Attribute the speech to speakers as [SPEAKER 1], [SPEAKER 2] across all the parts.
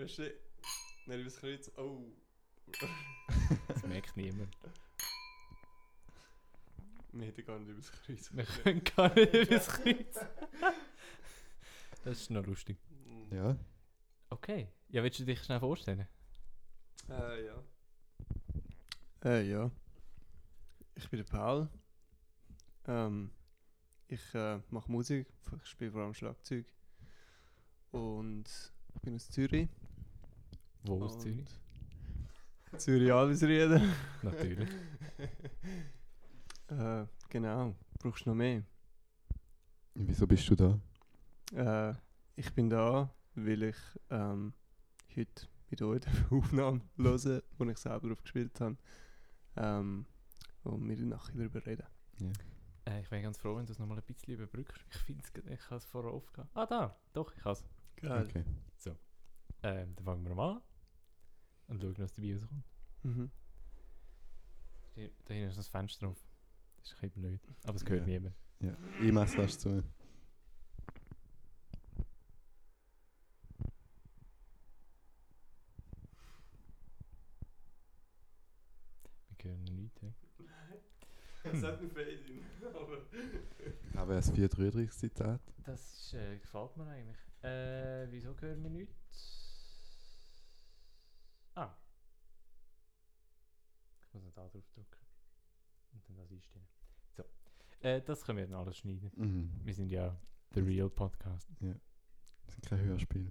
[SPEAKER 1] weißt du, nervös Kreuz, oh.
[SPEAKER 2] Das merkt niemand.
[SPEAKER 1] Wir hätten gar nicht übers Kreuz.
[SPEAKER 2] Wir können gar nicht über das Kreuz. Das ist noch lustig.
[SPEAKER 3] Ja.
[SPEAKER 2] Okay. Ja, willst du dich schnell vorstellen?
[SPEAKER 1] Äh, ja. Äh, ja. Ich bin der Paul. Ähm, ich äh, mache Musik, ich spiele vor allem Schlagzeug. Und ich bin aus Zürich.
[SPEAKER 2] Wo aus
[SPEAKER 1] Und-
[SPEAKER 2] Zürich?
[SPEAKER 1] Zürich Alvisrieden.
[SPEAKER 2] Natürlich.
[SPEAKER 1] äh, genau. Brauchst du noch mehr?
[SPEAKER 3] Wieso bist du da?
[SPEAKER 1] Äh, ich bin da, weil ich ähm, heute bei euch die Aufnahme höre, wo ich selber drauf gespielt habe. Ähm, und wir nachher darüber reden.
[SPEAKER 2] Äh, ich wäre ganz froh, wenn du es nochmal ein bisschen überbrückst. Ich finde es, ich habe es vorher aufgehabt. Ah, da. Doch, ich habe es.
[SPEAKER 1] Geil.
[SPEAKER 3] Okay.
[SPEAKER 2] Ähm, dann fangen wir mal an. Und schauen, was dabei rauskommt.
[SPEAKER 1] Mhm.
[SPEAKER 2] Da hinten ist noch das Fenster drauf. Das ist ein bisschen blöd. Aber es gehört
[SPEAKER 3] Ja.
[SPEAKER 2] niemand.
[SPEAKER 3] Ja. Ich messe das zu.
[SPEAKER 2] Wir hören nichts. hä?
[SPEAKER 1] Es hat einen Fade in, aber...
[SPEAKER 3] Ich habe ein 433 Zitat.
[SPEAKER 2] Das ist, äh, gefällt mir eigentlich. Äh, wieso hören wir nichts? Ah. Ich muss noch da drauf drücken. Und dann das einstellen. So. Äh, das können wir dann alles schneiden.
[SPEAKER 3] Mhm.
[SPEAKER 2] Wir sind ja The Real Podcast.
[SPEAKER 3] Das sind kein Hörspiel.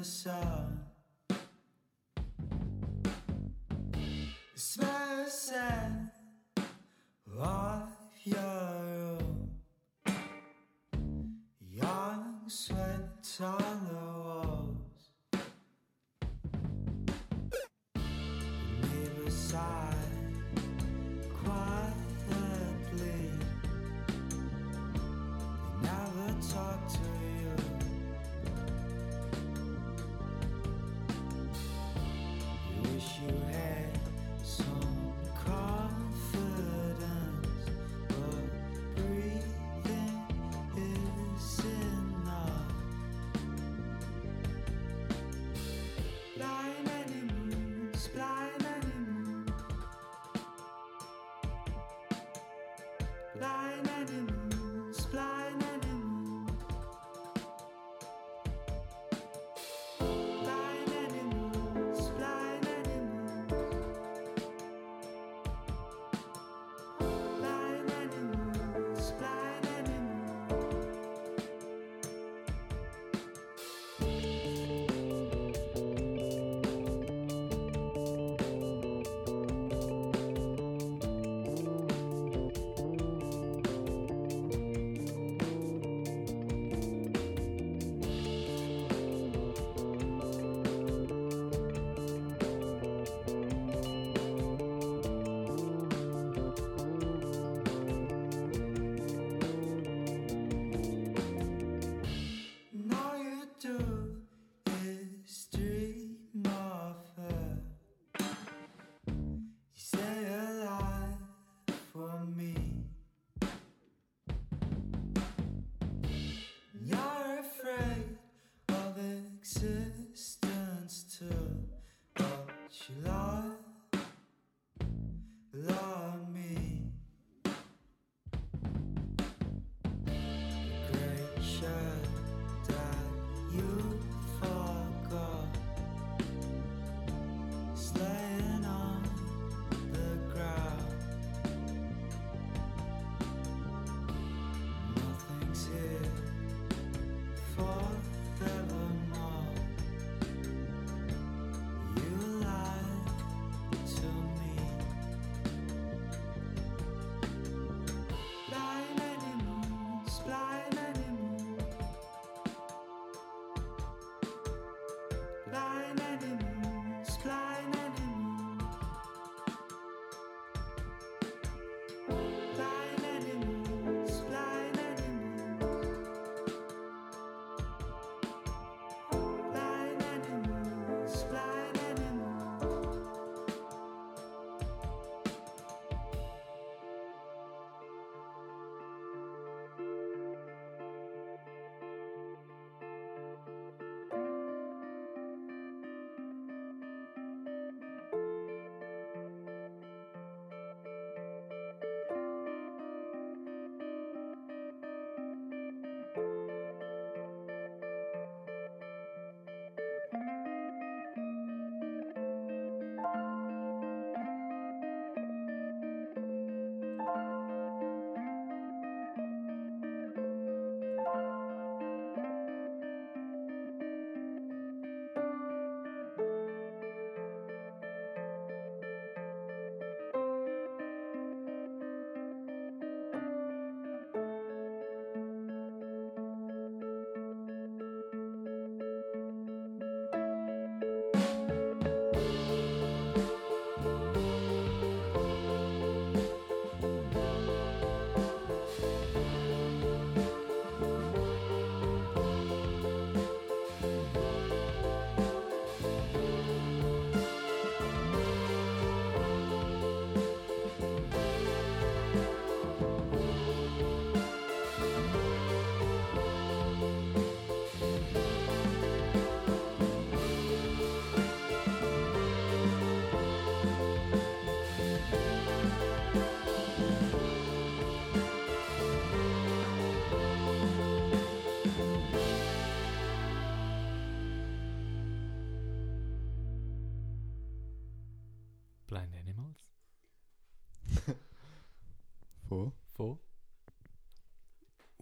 [SPEAKER 4] Painting the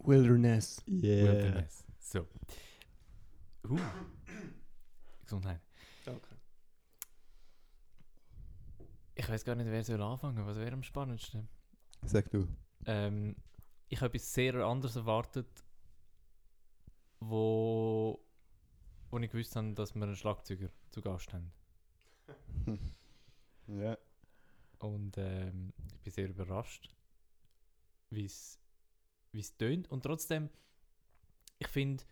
[SPEAKER 1] Wilderness.
[SPEAKER 2] Wilderness. So. Uh. Gesundheit.
[SPEAKER 1] Danke.
[SPEAKER 2] Ich weiß gar nicht, wer soll anfangen. Was wäre am spannendsten?
[SPEAKER 3] Sag du.
[SPEAKER 2] Ähm, ich habe etwas sehr anderes erwartet, wo, wo ich gewusst habe, dass wir einen Schlagzeuger zu Gast haben.
[SPEAKER 3] Ja.
[SPEAKER 2] Und ähm, ich bin sehr überrascht, wie es wie es tönt. Und trotzdem, ich finde,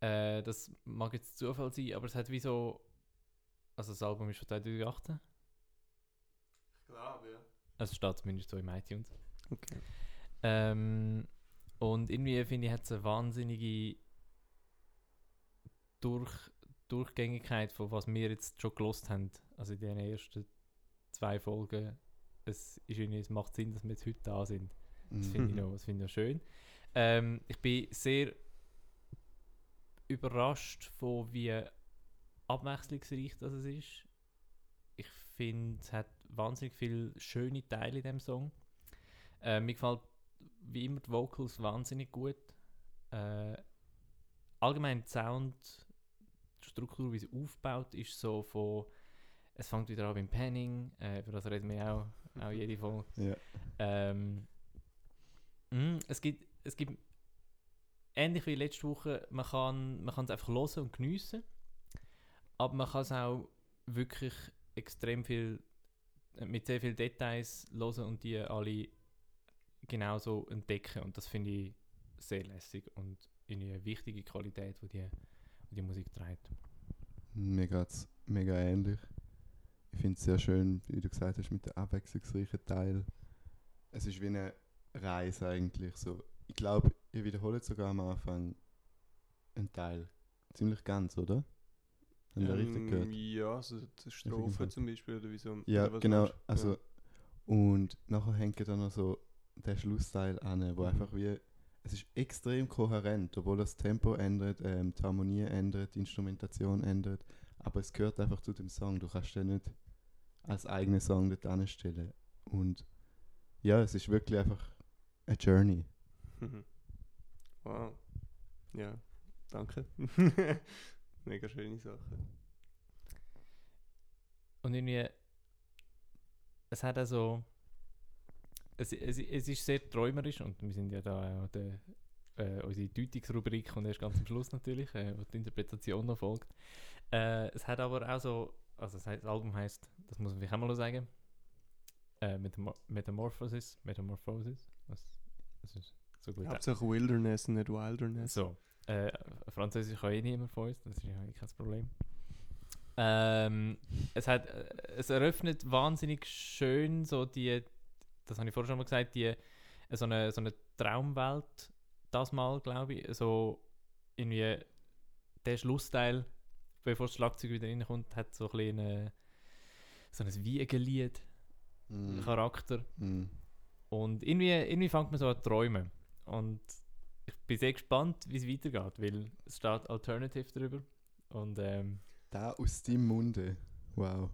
[SPEAKER 2] äh, das mag jetzt Zufall sein, aber es hat wie so. Also das Album ist von 2018.
[SPEAKER 1] Ich glaube, ja.
[SPEAKER 2] Also steht zumindest so im iTunes.
[SPEAKER 1] Okay.
[SPEAKER 2] Ähm, und irgendwie finde ich, hat es eine wahnsinnige Durch Durchgängigkeit von was wir jetzt schon gelost haben. Also in den ersten zwei Folgen. Es, ist irgendwie, es macht Sinn, dass wir jetzt heute da sind. Das finde ich, noch- das finde ich noch schön. Ähm, ich bin sehr überrascht von wie abwechslungsreich das es ist. Ich finde, es hat wahnsinnig viele schöne Teile in dem Song. Äh, mir gefällt wie immer die Vocals wahnsinnig gut. Äh, allgemein die Sound, die Struktur, wie sie aufgebaut ist, so von es fängt wieder an beim Panning, äh, über das reden wir auch, auch jede Folge.
[SPEAKER 3] Ja.
[SPEAKER 2] Ähm, mm, es gibt, es gibt ähnlich wie letzte Woche, man kann man kann es einfach hören und geniessen, aber man kann es auch wirklich extrem viel äh, mit sehr vielen Details hören und die alle genauso entdecken und das finde ich sehr lässig und eine wichtige Qualität, die die, die, Musik trägt.
[SPEAKER 3] Mir geht es mega ähnlich. Ich finde es sehr schön, wie du gesagt hast, mit dem abwechslungsreichen Teil. Es ist wie eine Reise eigentlich. So. Ich glaube, ihr wiederholt sogar am Anfang einen Teil. Ziemlich ganz, oder? Haben wir richtig
[SPEAKER 1] Ähm,
[SPEAKER 3] gehört?
[SPEAKER 1] Ja, so die
[SPEAKER 3] jeden
[SPEAKER 1] Strophe zum Beispiel, oder wieso?
[SPEAKER 3] Ja,
[SPEAKER 1] oder was
[SPEAKER 3] genau. Also,
[SPEAKER 1] Ja.
[SPEAKER 3] Und nachher hängt dann noch so der Schlussteil an, wo
[SPEAKER 1] Mhm.
[SPEAKER 3] einfach wie. Es ist extrem kohärent, obwohl das Tempo ändert, ähm, die Harmonie ändert, die Instrumentation ändert. Aber es gehört einfach zu dem Song. Du kannst den nicht als eigenen Song dort anstellen. Und ja, es ist wirklich einfach eine Journey.
[SPEAKER 1] Mhm. Wow. Ja, danke. Mega schöne Sache.
[SPEAKER 2] Und irgendwie, es hat also, es, es, es ist sehr träumerisch und wir sind ja da auch der, äh, unsere Deutungsrubrik und erst ganz am Schluss natürlich, äh, wo die Interpretation noch folgt. Äh, es hat aber auch so, also das, heißt, das Album heißt, das muss man vielleicht auch mal noch sagen, äh, Metamor Metamorphosis, Metamorphosis, was, das ist so gut.
[SPEAKER 1] Hauptsache Wilderness, nicht Wilderness.
[SPEAKER 2] So, äh, Französisch kann eh niemand von uns, das ist ja eh kein Problem. Ähm, es, hat, äh, es eröffnet wahnsinnig schön so die, das habe ich vorher schon mal gesagt, die, äh, so, eine, so eine Traumwelt, das mal, glaube ich, so irgendwie der Schlussteil, bevor das Schlagzeug wieder reinkommt, hat so ein bisschen eine, so ein Wiegenlied
[SPEAKER 3] Mm.
[SPEAKER 2] Und irgendwie, irgendwie fängt man so an zu träumen. Und ich bin sehr gespannt, wie es weitergeht, weil es steht Alternative drüber. Und ähm,
[SPEAKER 3] Da aus deinem Munde. Wow.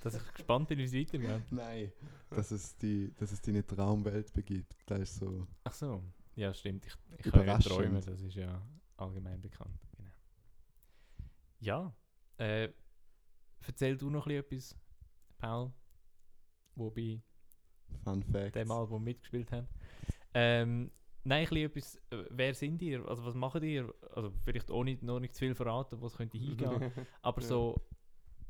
[SPEAKER 2] dass ich gespannt bin, wie es weitergeht.
[SPEAKER 3] Nein. Dass es, die, dass es deine Traumwelt begibt. Das ist so.
[SPEAKER 2] Ach so, ja stimmt. Ich, ich kann ja träumen, das ist ja allgemein bekannt. Genau. Ja, äh, erzähl du noch etwas, Paul, wo bei
[SPEAKER 3] Fun Fact.
[SPEAKER 2] dem Album mitgespielt haben. Ähm, nein, ein etwas, äh, wer sind ihr? Also was macht ihr? Also vielleicht ohne noch nicht zu viel verraten, was könnte hingehen. Aber so,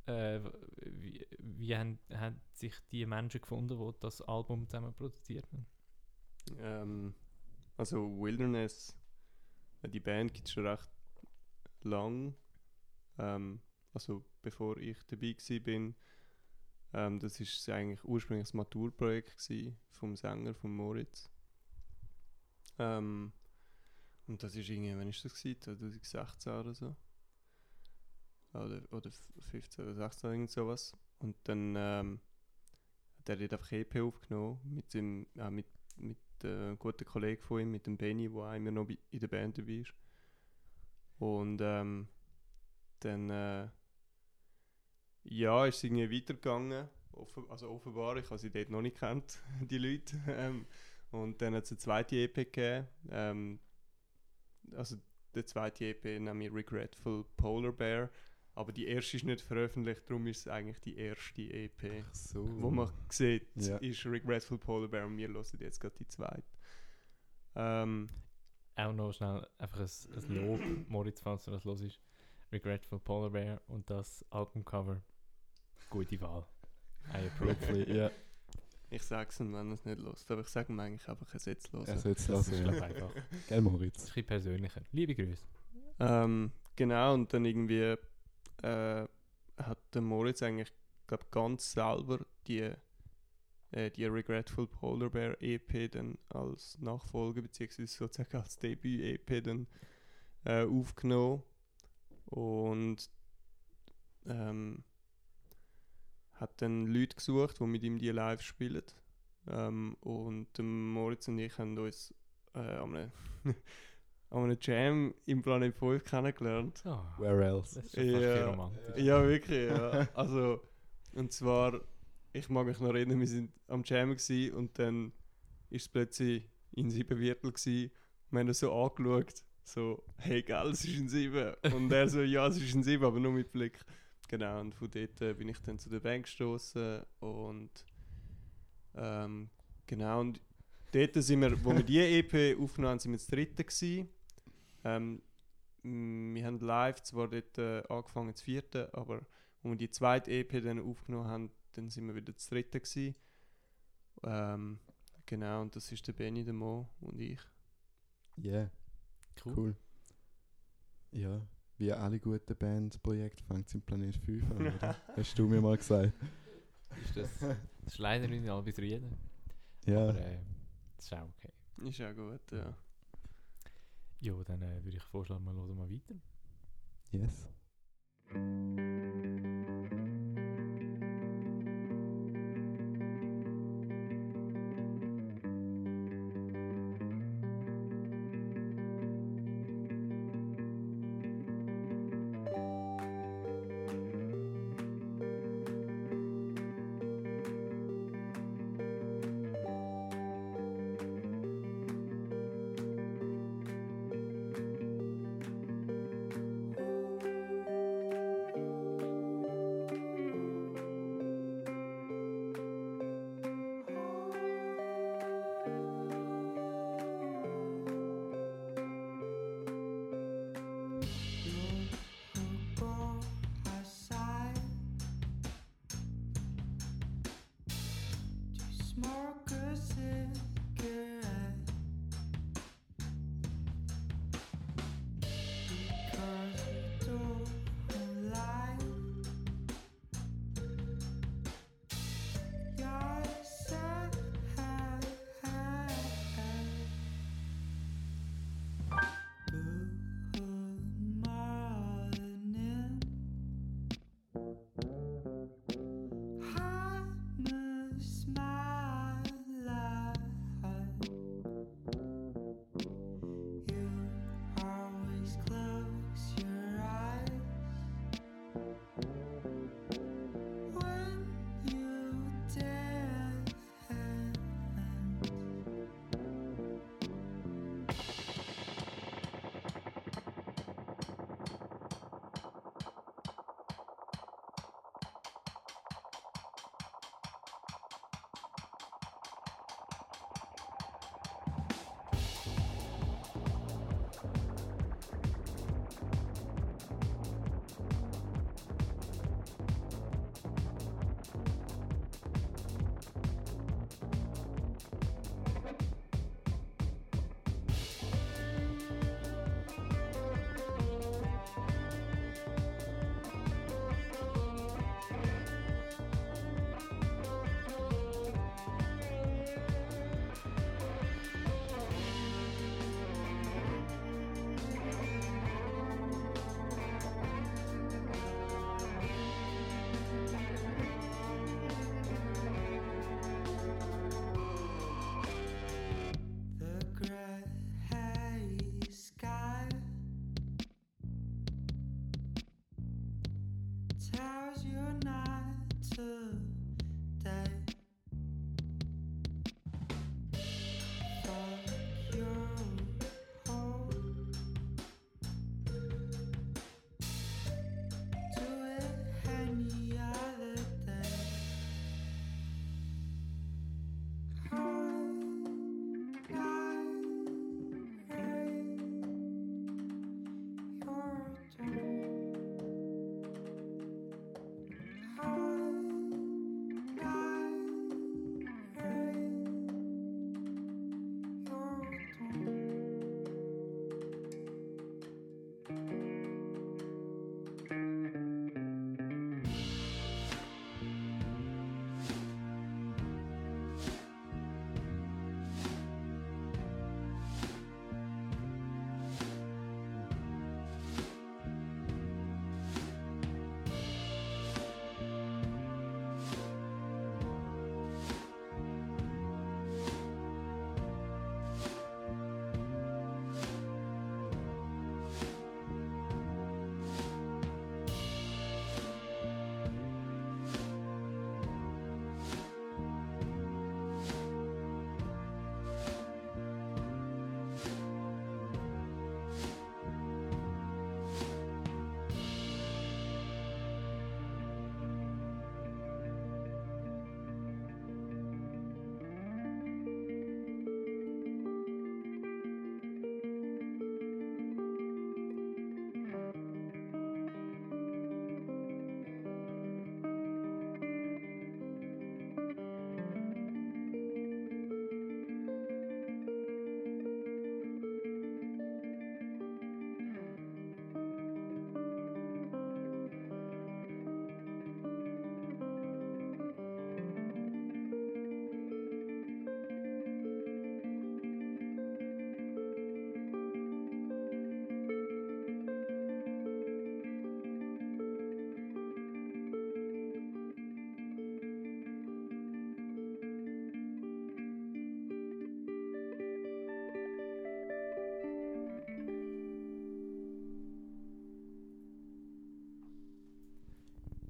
[SPEAKER 2] äh, wie, wie haben, haben sich die Menschen gefunden, die das Album zusammen produziert haben?
[SPEAKER 1] ähm, also Wilderness, äh, die Band gibt es schon recht lang. Ähm, also bevor ich dabei war, bin. Ähm, das ist eigentlich ursprünglich das Maturprojekt vom Sänger von Moritz. Ähm, und das ist irgendwie, wann ist das gewesen? 2016 oder so. Oder, oder 15 oder 16 irgend sowas. Und dann ähm, hat er einfach EP aufgenommen mit dem, äh, mit, mit äh, einem guten Kollegen von ihm, mit dem Benny, der auch immer noch in der Band dabei ist. Und ähm, dann äh, ja, ist es irgendwie weitergegangen. Offen, also offenbar, ich habe sie dort noch nicht kennt, die Leute. Ähm, und dann hat es eine zweite EP gegeben. Ähm, also der zweite EP nämlich Regretful Polar Bear. Aber die erste ist nicht veröffentlicht, darum ist es eigentlich die erste EP.
[SPEAKER 3] Ach so.
[SPEAKER 1] Wo man sieht,
[SPEAKER 3] Ja.
[SPEAKER 1] ist Regretful Polar Bear und wir hören jetzt gerade die zweite. Ähm,
[SPEAKER 2] Auch noch schnell einfach ein, ein Lob, Moritz, falls du das los ist. Regretful Polar Bear und das Albumcover. Gute Wahl. I approve.
[SPEAKER 3] Ja.
[SPEAKER 1] ich sage es ihm, wenn er es nicht hört, aber ich sage ihm eigentlich einfach, er setzt los.
[SPEAKER 3] Er sollte es
[SPEAKER 2] ist, glaube
[SPEAKER 3] Ja.
[SPEAKER 2] ich, einfach. Das
[SPEAKER 3] Gell,
[SPEAKER 2] ist
[SPEAKER 3] Moritz?
[SPEAKER 2] ein bisschen persönlicher. Liebe Grüße.
[SPEAKER 1] Ähm, genau, und dann irgendwie äh, hat der Moritz eigentlich, glaub, ganz selber die, äh, die Regretful Polar Bear EP dann als Nachfolger, beziehungsweise sozusagen als Debüt-EP dann äh, aufgenommen. Und ähm, hat dann Leute gesucht, die mit ihm die live spielen. Ähm, und Moritz und ich haben uns äh, an einem, an einem Jam im Planet 5 kennengelernt.
[SPEAKER 2] Oh,
[SPEAKER 3] Where else?
[SPEAKER 2] das ist
[SPEAKER 1] Ja.
[SPEAKER 2] romantisch.
[SPEAKER 1] Ja, wirklich, ja. Also, und zwar, ich mag mich noch erinnern, wir sind am Jam und dann ist es plötzlich in sieben Viertel gewesen. Wir haben ihn so angeschaut, so, hey, geil, es ist ein Sieben. Und er so, ja, es ist ein Sieben, aber nur mit Blick. Genau, und von dort äh, bin ich dann zu der Band gestoßen und ähm, genau, und dort sind wir, wo wir die EP aufgenommen haben, sind wir das dritte gewesen. Ähm, wir haben live zwar dort äh, angefangen zu vierten, aber als wir die zweite EP dann aufgenommen haben, dann sind wir wieder das dritte gewesen. Ähm, genau, und das ist der Benny, der Mo und ich.
[SPEAKER 3] Yeah,
[SPEAKER 2] Cool.
[SPEAKER 3] cool. Ja, wie alle guten Bandprojekte fängt es im Planet 5 an, oder? Hast du mir mal gesagt.
[SPEAKER 2] Ist das, das ist leider nicht in Albis Rieden.
[SPEAKER 3] Ja,
[SPEAKER 2] Aber äh, das ist auch okay.
[SPEAKER 1] Ist ja gut, ja.
[SPEAKER 2] Ja, dann äh, würde ich vorschlagen, wir hören mal weiter.
[SPEAKER 3] yes.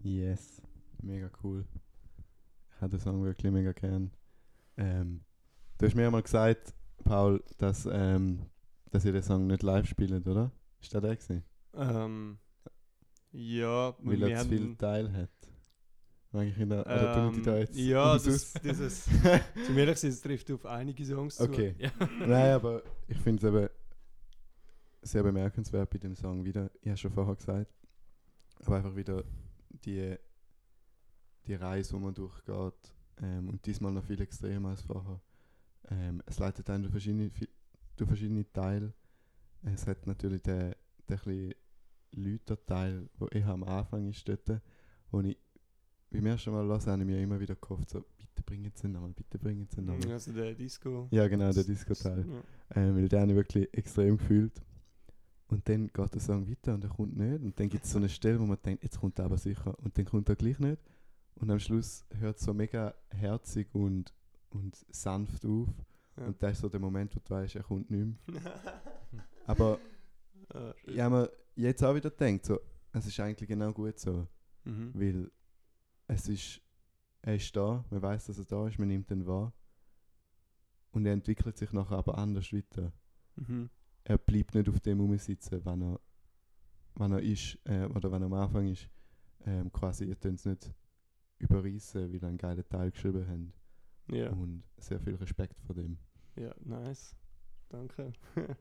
[SPEAKER 3] Yes, mega cool. Ich habe den Song wirklich mega gern. Ähm, du hast mir mal gesagt, Paul, dass, ähm, dass ihr den Song nicht live spielt, oder? Ist das der gewesen?
[SPEAKER 1] Ähm, ja,
[SPEAKER 3] Weil er zu viel Teil hat. Eigentlich in der, oder tun die da
[SPEAKER 1] ähm,
[SPEAKER 3] jetzt
[SPEAKER 1] ja, das, dieses, zum ehrlich sein, es trifft auf einige Songs zu.
[SPEAKER 3] Okay.
[SPEAKER 2] Ja.
[SPEAKER 3] Nein, aber ich finde es eben sehr bemerkenswert bei dem Song wieder. Ich habe schon vorher gesagt. Aber einfach wieder die, die Reise, die man durchgeht. Ähm, und diesmal noch viel extremer als vorher. Ähm, es leitet einen durch verschiedene, durch verschiedene Teile. Es hat natürlich den, den ein bisschen Teil, der eher am Anfang ist dort, wo ich beim ersten Mal hören, habe ich mir immer wieder gehofft, so, bitte bringen Sie ihn nochmal, bitte bringen Sie ihn nochmal.
[SPEAKER 1] Also der Disco.
[SPEAKER 3] Ja, genau, der Disco-Teil.
[SPEAKER 1] Ja.
[SPEAKER 3] Ähm, weil den habe ich wirklich extrem gefühlt. Und dann geht der Song weiter und er kommt nicht. Und dann gibt es so eine Stelle, wo man denkt, jetzt kommt er aber sicher. Und dann kommt er gleich nicht. Und am Schluss hört es so mega herzig und, und sanft auf.
[SPEAKER 1] Ja.
[SPEAKER 3] Und das ist so der Moment, wo du weißt, er kommt nicht mehr. Aber
[SPEAKER 1] Ah,
[SPEAKER 3] ich habe mir jetzt auch wieder gedacht, so, es ist eigentlich genau gut so.
[SPEAKER 1] Mhm.
[SPEAKER 3] Weil es ist, er ist da, man weiß, dass er da ist, man nimmt ihn wahr. Und er entwickelt sich nachher aber anders weiter.
[SPEAKER 1] Mhm.
[SPEAKER 3] Er bleibt nicht auf dem rumsitzen, wenn er, wenn er ist, äh, oder wenn er am Anfang ist. Ähm, quasi, ihr könnt es nicht überreißen, weil ihr einen geilen Teil geschrieben haben.
[SPEAKER 1] Ja.
[SPEAKER 3] Und sehr viel Respekt vor dem.
[SPEAKER 1] ja, nice. Danke.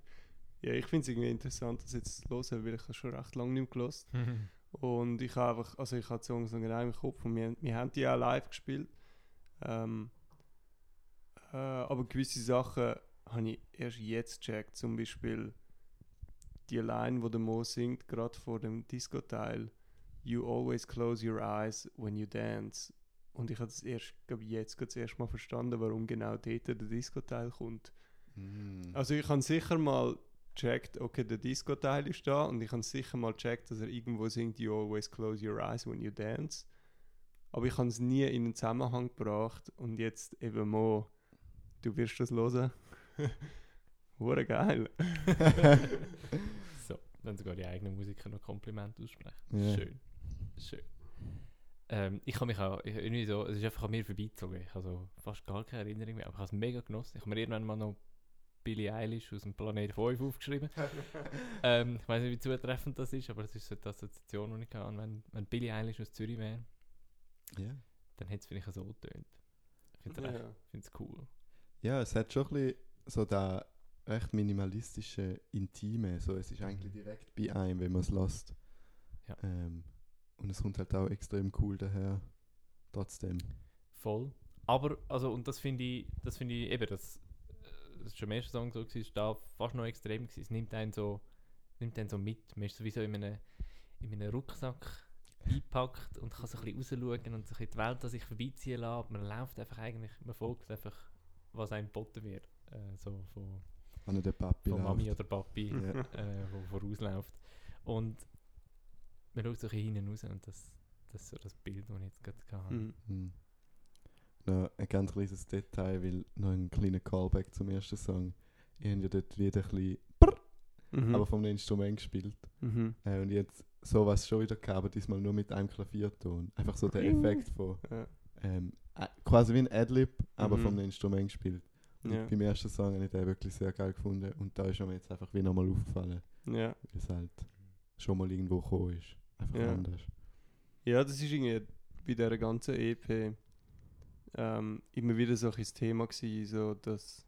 [SPEAKER 1] ja, ich finde es irgendwie interessant, das jetzt zu hören, weil ich habe schon recht lange nicht mehr gehört. Und ich habe einfach, also ich habe die Songs noch genau im Kopf und wir, wir haben die auch live gespielt. Ähm, äh, aber gewisse Sachen habe ich erst jetzt gecheckt. Zum Beispiel die Line, wo der Mo singt, gerade vor dem Disco-Teil. You always close your eyes when you dance. Und ich habe das erst, glaube jetzt gerade das erste Mal verstanden, warum genau dort der Disco-Teil kommt. Also ich habe sicher mal gecheckt, okay, der Disco-Teil ist da und ich habe sicher mal gecheckt, dass er irgendwo singt, You always close your eyes when you dance. Aber ich habe es nie in einen Zusammenhang gebracht und jetzt eben Mo, du wirst das hören. Hure geil.
[SPEAKER 2] so, dann sogar die eigenen Musiker noch Kompliment aussprechen.
[SPEAKER 3] Ja.
[SPEAKER 2] Schön. Schön. Ähm, ich habe mich auch ich, irgendwie so, es ist einfach an mir vorbeizogen. Ich habe so fast gar keine Erinnerung mehr, aber ich habe es mega genossen. Ich habe mir irgendwann mal noch Billie Eilish aus dem Planet 5 aufgeschrieben. ähm, ich weiß nicht, wie zutreffend das ist, aber das ist so die Assoziation, die ich habe. Wenn, wenn Billie Eilish aus Zürich wäre,
[SPEAKER 3] Ja.
[SPEAKER 2] dann hätte es vielleicht so getönt. Ich finde es
[SPEAKER 1] Ja.
[SPEAKER 2] cool.
[SPEAKER 3] ja, es hat schon ein bisschen so da recht minimalistische Intime. So, es ist eigentlich direkt bei einem, wenn man es lässt.
[SPEAKER 2] Ja.
[SPEAKER 3] Ähm, und es kommt halt auch extrem cool daher. Trotzdem.
[SPEAKER 2] Voll. Aber, also, und das finde ich, das finde ich eben, das, äh, das ist schon im ersten Song so, ist da fast noch extrem gewesen. Es nimmt einen so, nimmt einen so mit. Man ist sowieso in einem, in einem Rucksack eingepackt und kann so ein bisschen rausschauen und so ein bisschen die Welt an sich vorbeiziehen lassen. Man läuft einfach eigentlich, man folgt einfach, was einem geboten wird. Äh, so von,
[SPEAKER 3] Wenn er der Papi
[SPEAKER 2] von Mami
[SPEAKER 3] läuft.
[SPEAKER 2] oder Papi,
[SPEAKER 3] Ja.
[SPEAKER 2] äh, wo vorausläuft. Und man schaut so ein bisschen hinten raus und das, das ist so das Bild, das ich jetzt gerade hatte.
[SPEAKER 1] Mhm.
[SPEAKER 3] Hm. Noch ein ganz kleines Detail, weil noch ein kleiner Callback zum ersten Song. Ich habe ja dort wieder ein bisschen,
[SPEAKER 1] Mhm.
[SPEAKER 3] aber vom Instrument gespielt.
[SPEAKER 1] mhm.
[SPEAKER 3] Äh, und jetzt sowas schon wieder gehabt, aber diesmal nur mit einem Klavierton. Einfach so der. Effekt von,
[SPEAKER 1] Ja.
[SPEAKER 3] ähm, äh, quasi wie ein Adlib, aber
[SPEAKER 1] Mhm.
[SPEAKER 3] vom Instrument gespielt.
[SPEAKER 1] Ja.
[SPEAKER 3] beim ersten Song habe ich den wirklich sehr geil gefunden und da ist mir jetzt einfach wie nochmal aufgefallen,
[SPEAKER 1] ja.
[SPEAKER 3] weil es halt schon mal irgendwo gekommen ist. Einfach
[SPEAKER 1] Ja.
[SPEAKER 3] anders.
[SPEAKER 1] Ja, das ist irgendwie bei dieser ganzen EP ähm, immer wieder so ein Thema gewesen, so dass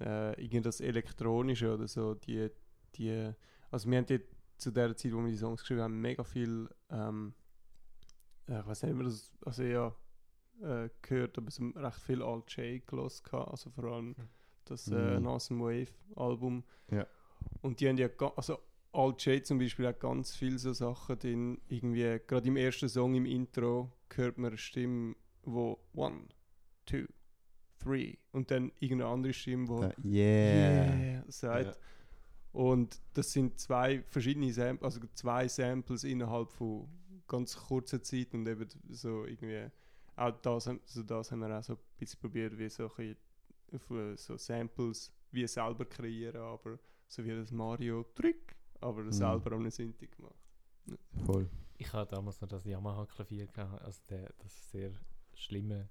[SPEAKER 1] äh, irgendwie das Elektronische oder so, die, die, also wir haben dort zu der Zeit, wo wir die Songs geschrieben haben, mega viel, ähm, äh, ich weiß nicht, ob wir das, also ja, äh, gehört, aber so recht viel Alt J gehabt, also vor allem das äh. Awesome Wave Album.
[SPEAKER 3] Ja.
[SPEAKER 1] Und die haben ja, also Alt J zum Beispiel hat ganz viele so Sachen drin, irgendwie, gerade im ersten Song im Intro hört man eine Stimme, wo one, two, three und dann irgendeine andere Stimme, wo
[SPEAKER 3] Da, yeah.
[SPEAKER 1] yeah sagt.
[SPEAKER 3] Ja.
[SPEAKER 1] Und das sind zwei verschiedene Samples, also zwei Samples innerhalb von ganz kurzer Zeit und eben so irgendwie, auch das, haben- so das haben wir auch so ein bisschen probiert, wie so, ein bisschen, auf, so Samples wie selber kreieren, aber so wie das Mario Trick, aber
[SPEAKER 3] Mhm.
[SPEAKER 1] selber eine Synthi gemacht.
[SPEAKER 3] Voll.
[SPEAKER 2] Ich
[SPEAKER 4] hatte damals noch das Yamaha-Klavier, gehabt, also der, das sehr schlimme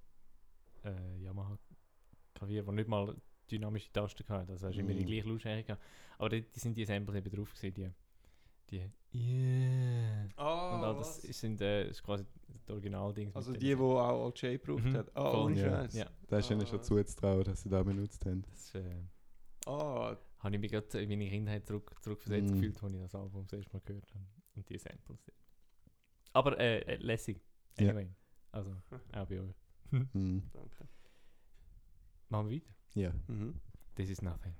[SPEAKER 4] äh, Yamaha-Klavier, das nicht mal dynamische Tasten hatte. Also hast du immer die
[SPEAKER 3] Mm.
[SPEAKER 4] gleiche Lautstärke gehabt. Aber dort die sind die Samples eben drauf gewesen, die, die Yeah.
[SPEAKER 1] Ah,
[SPEAKER 4] Und all das sind äh, ist quasi das Originalding.
[SPEAKER 1] Also die, die auch Alt J gebraucht
[SPEAKER 4] Mhm,
[SPEAKER 1] hat. Ah,
[SPEAKER 4] voll.
[SPEAKER 1] ohne
[SPEAKER 3] Ja.
[SPEAKER 1] Scheiß.
[SPEAKER 4] Ja,
[SPEAKER 3] Da ist ihnen
[SPEAKER 1] Ah.
[SPEAKER 3] schon zuzutrauen, dass sie da benutzt haben.
[SPEAKER 4] das äh,
[SPEAKER 1] Ah,
[SPEAKER 4] habe ich mich gerade in meine Kindheit zurück, zurückversetzt
[SPEAKER 3] Mm.
[SPEAKER 4] gefühlt, als ich das Album das erste Mal gehört habe. Und die Samples. Aber äh, äh, lässig. Anyway. Also, auch bei euch.
[SPEAKER 3] Mhm.
[SPEAKER 1] danke.
[SPEAKER 4] Machen wir weiter.
[SPEAKER 3] Ja.
[SPEAKER 1] Mhm.
[SPEAKER 4] This is nothing.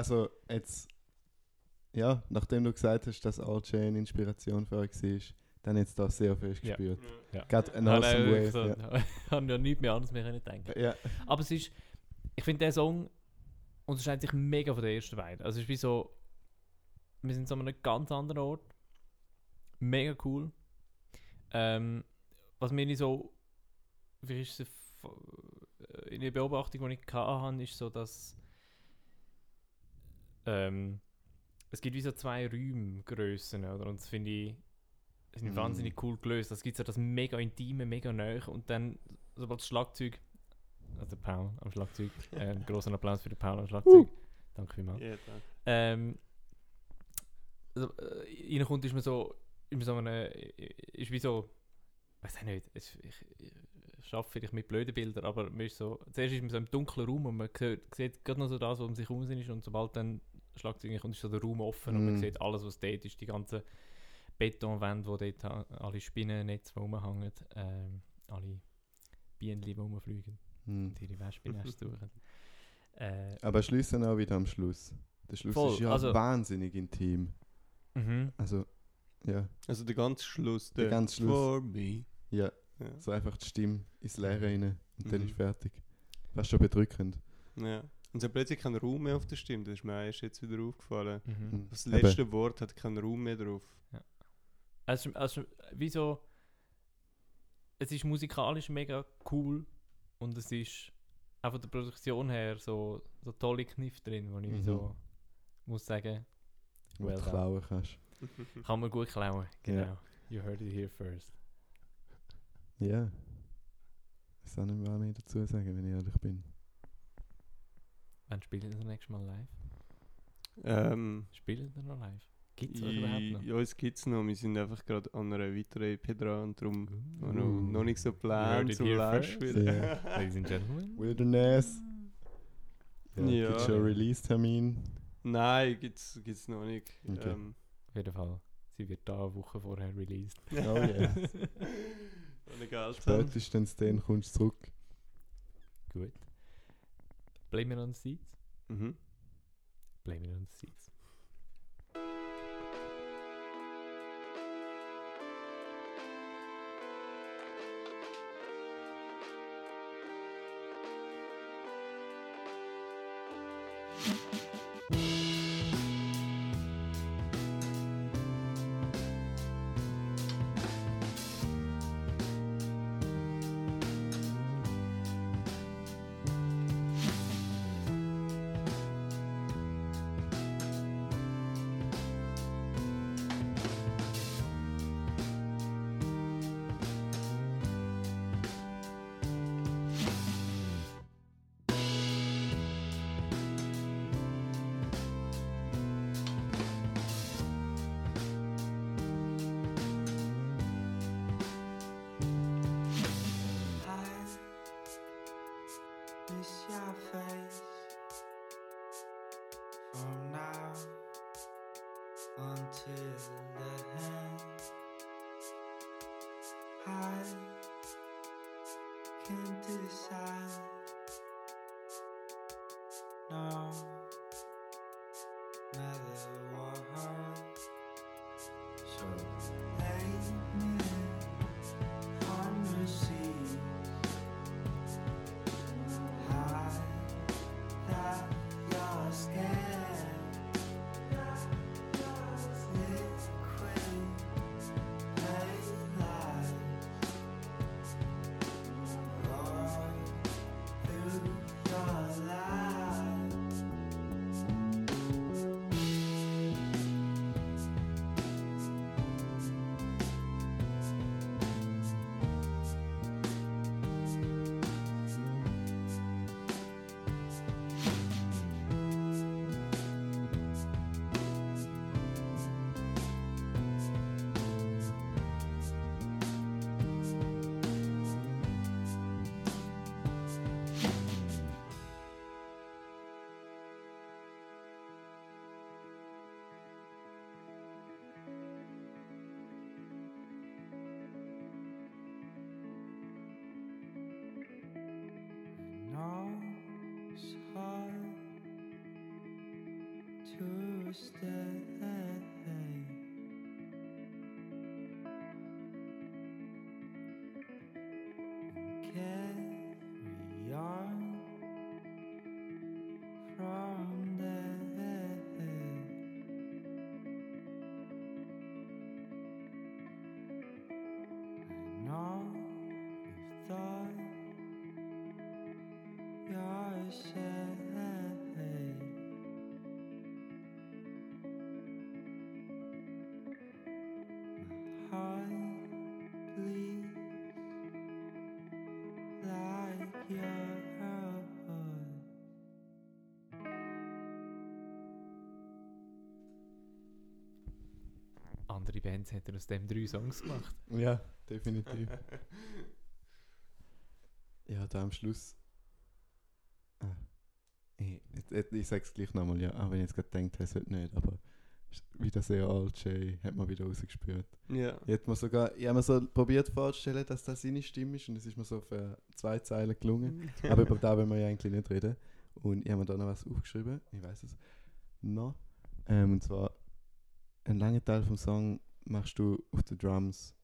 [SPEAKER 3] Also jetzt, ja, nachdem du gesagt hast, dass RJ eine Inspiration für euch war, dann jetzt da sehr fest
[SPEAKER 4] Ja.
[SPEAKER 3] gespürt.
[SPEAKER 4] Ja.
[SPEAKER 3] Got an
[SPEAKER 4] Nein,
[SPEAKER 3] awesome
[SPEAKER 4] nein,
[SPEAKER 3] way.
[SPEAKER 4] so,
[SPEAKER 3] Ja.
[SPEAKER 4] habe ja nichts mehr anderes mehr können denken.
[SPEAKER 3] Ja.
[SPEAKER 4] Aber es ist, ich finde, der Song unterscheidet sich mega von der ersten beiden. Also es ist wie so, wir sind so an einem ganz anderen Ort. Mega cool. Ähm, was mir nicht so, wie ist es äh, in der Beobachtung, die ich hatte, ist so, dass ähm, es gibt wie so zwei Räumgrössen, oder? Und das finde ich, das sind
[SPEAKER 3] Mm.
[SPEAKER 4] wahnsinnig cool gelöst. Es gibt so das mega intime, mega nahe und dann, sobald das Schlagzeug, also der Paul am Schlagzeug, äh, großen Applaus für den Paul am Schlagzeug. Danke vielmals.
[SPEAKER 1] Ja, danke.
[SPEAKER 4] Ähm, also, äh, reinkommt, ist man so
[SPEAKER 2] in so einem, ist wie so, weiß ich nicht, es, ich, ich schaffe vielleicht mit blöden Bildern, aber man ist so, zuerst ist man so im dunklen Raum und man sieht, sieht gerade noch so das, was um sich herum ist und sobald dann Schlagzeug kommt, ist so der Raum offen und man
[SPEAKER 3] Mm.
[SPEAKER 2] sieht alles, was dort ist, die ganzen Betonwände, wo dort alle Spinnennetze, die rumhängen, ähm, alle Bienen, die rumfliegen
[SPEAKER 3] Hm.
[SPEAKER 2] und ihre Wespennester suchen. Äh,
[SPEAKER 3] Aber schließen auch wieder am Schluss. Der Schluss
[SPEAKER 2] Voll,
[SPEAKER 3] ist ja
[SPEAKER 2] also-
[SPEAKER 3] wahnsinnig intim.
[SPEAKER 2] mhm.
[SPEAKER 3] Also, ja,
[SPEAKER 1] Also der ganze Schluss,
[SPEAKER 3] Der ganze Schluss.
[SPEAKER 1] For me.
[SPEAKER 3] ja,
[SPEAKER 1] Ja.
[SPEAKER 3] so einfach die Stimme ins Leere rein und dann
[SPEAKER 1] Mhm.
[SPEAKER 3] ist fertig. Fast schon bedrückend.
[SPEAKER 1] ja. Und es hat plötzlich keinen Raum mehr auf der Stimme, das ist mir erst jetzt wieder aufgefallen.
[SPEAKER 2] Mhm.
[SPEAKER 3] Hm.
[SPEAKER 1] Das
[SPEAKER 3] Eben.
[SPEAKER 1] letzte Wort hat keinen Raum mehr drauf.
[SPEAKER 2] Also, also wie so, es ist musikalisch mega cool und es ist auch von der Produktion her so, so tolle Kniff drin, wo ich
[SPEAKER 3] Mhm.
[SPEAKER 2] so muss sagen, Well
[SPEAKER 3] du klauen kannst.
[SPEAKER 2] kann man gut klauen. Genau.
[SPEAKER 3] Ja.
[SPEAKER 2] You heard it here first.
[SPEAKER 3] Ja. Ich kann nicht mehr dazu sagen, wenn ich ehrlich bin.
[SPEAKER 2] Wann spielen wir das nächste Mal live?
[SPEAKER 1] ähm,
[SPEAKER 2] Spielen wir noch live? Gibt es euch überhaupt noch?
[SPEAKER 1] ja, es gibt es noch. Wir sind einfach gerade an einer weiteren EP dran und darum
[SPEAKER 2] Uh.
[SPEAKER 1] noch, noch nicht so geplant zum Live spielen.
[SPEAKER 3] Ja.
[SPEAKER 2] Ladies and gentlemen.
[SPEAKER 3] Wilderness. Ja,
[SPEAKER 1] Ja.
[SPEAKER 3] Gibt schon einen Release-Termin?
[SPEAKER 1] Nein, gibt's gibt's noch nicht.
[SPEAKER 3] Okay.
[SPEAKER 1] Ähm,
[SPEAKER 2] Auf jeden Fall. Sie wird da eine Woche vorher released.
[SPEAKER 3] Oh yeah.
[SPEAKER 1] Haben.
[SPEAKER 3] Spätestens dann kommst du zurück.
[SPEAKER 2] Gut. Blame it on the seats?
[SPEAKER 1] Mhm.
[SPEAKER 2] Blame it on the seats.
[SPEAKER 4] To
[SPEAKER 2] andere Bands hätten aus dem drei Songs gemacht.
[SPEAKER 3] Ja, definitiv. ja, da am Schluss. Ah. Ich, ich, ich sag's gleich nochmal, ja. Auch wenn ich jetzt gerade denkt, es wird nicht, aber wieder sehr alt, Jay, hat man wieder rausgespürt.
[SPEAKER 1] ja.
[SPEAKER 3] Ich hätte mir sogar, ich habe mir so probiert vorzustellen, dass das seine Stimme ist und es ist mir so für zwei Zeilen gelungen. Aber über da wollen wir ja eigentlich nicht reden. Und ich habe mir da noch was aufgeschrieben, ich weiß es noch. Ähm, und zwar, einen langen Teil vom Song machst du auf den Drums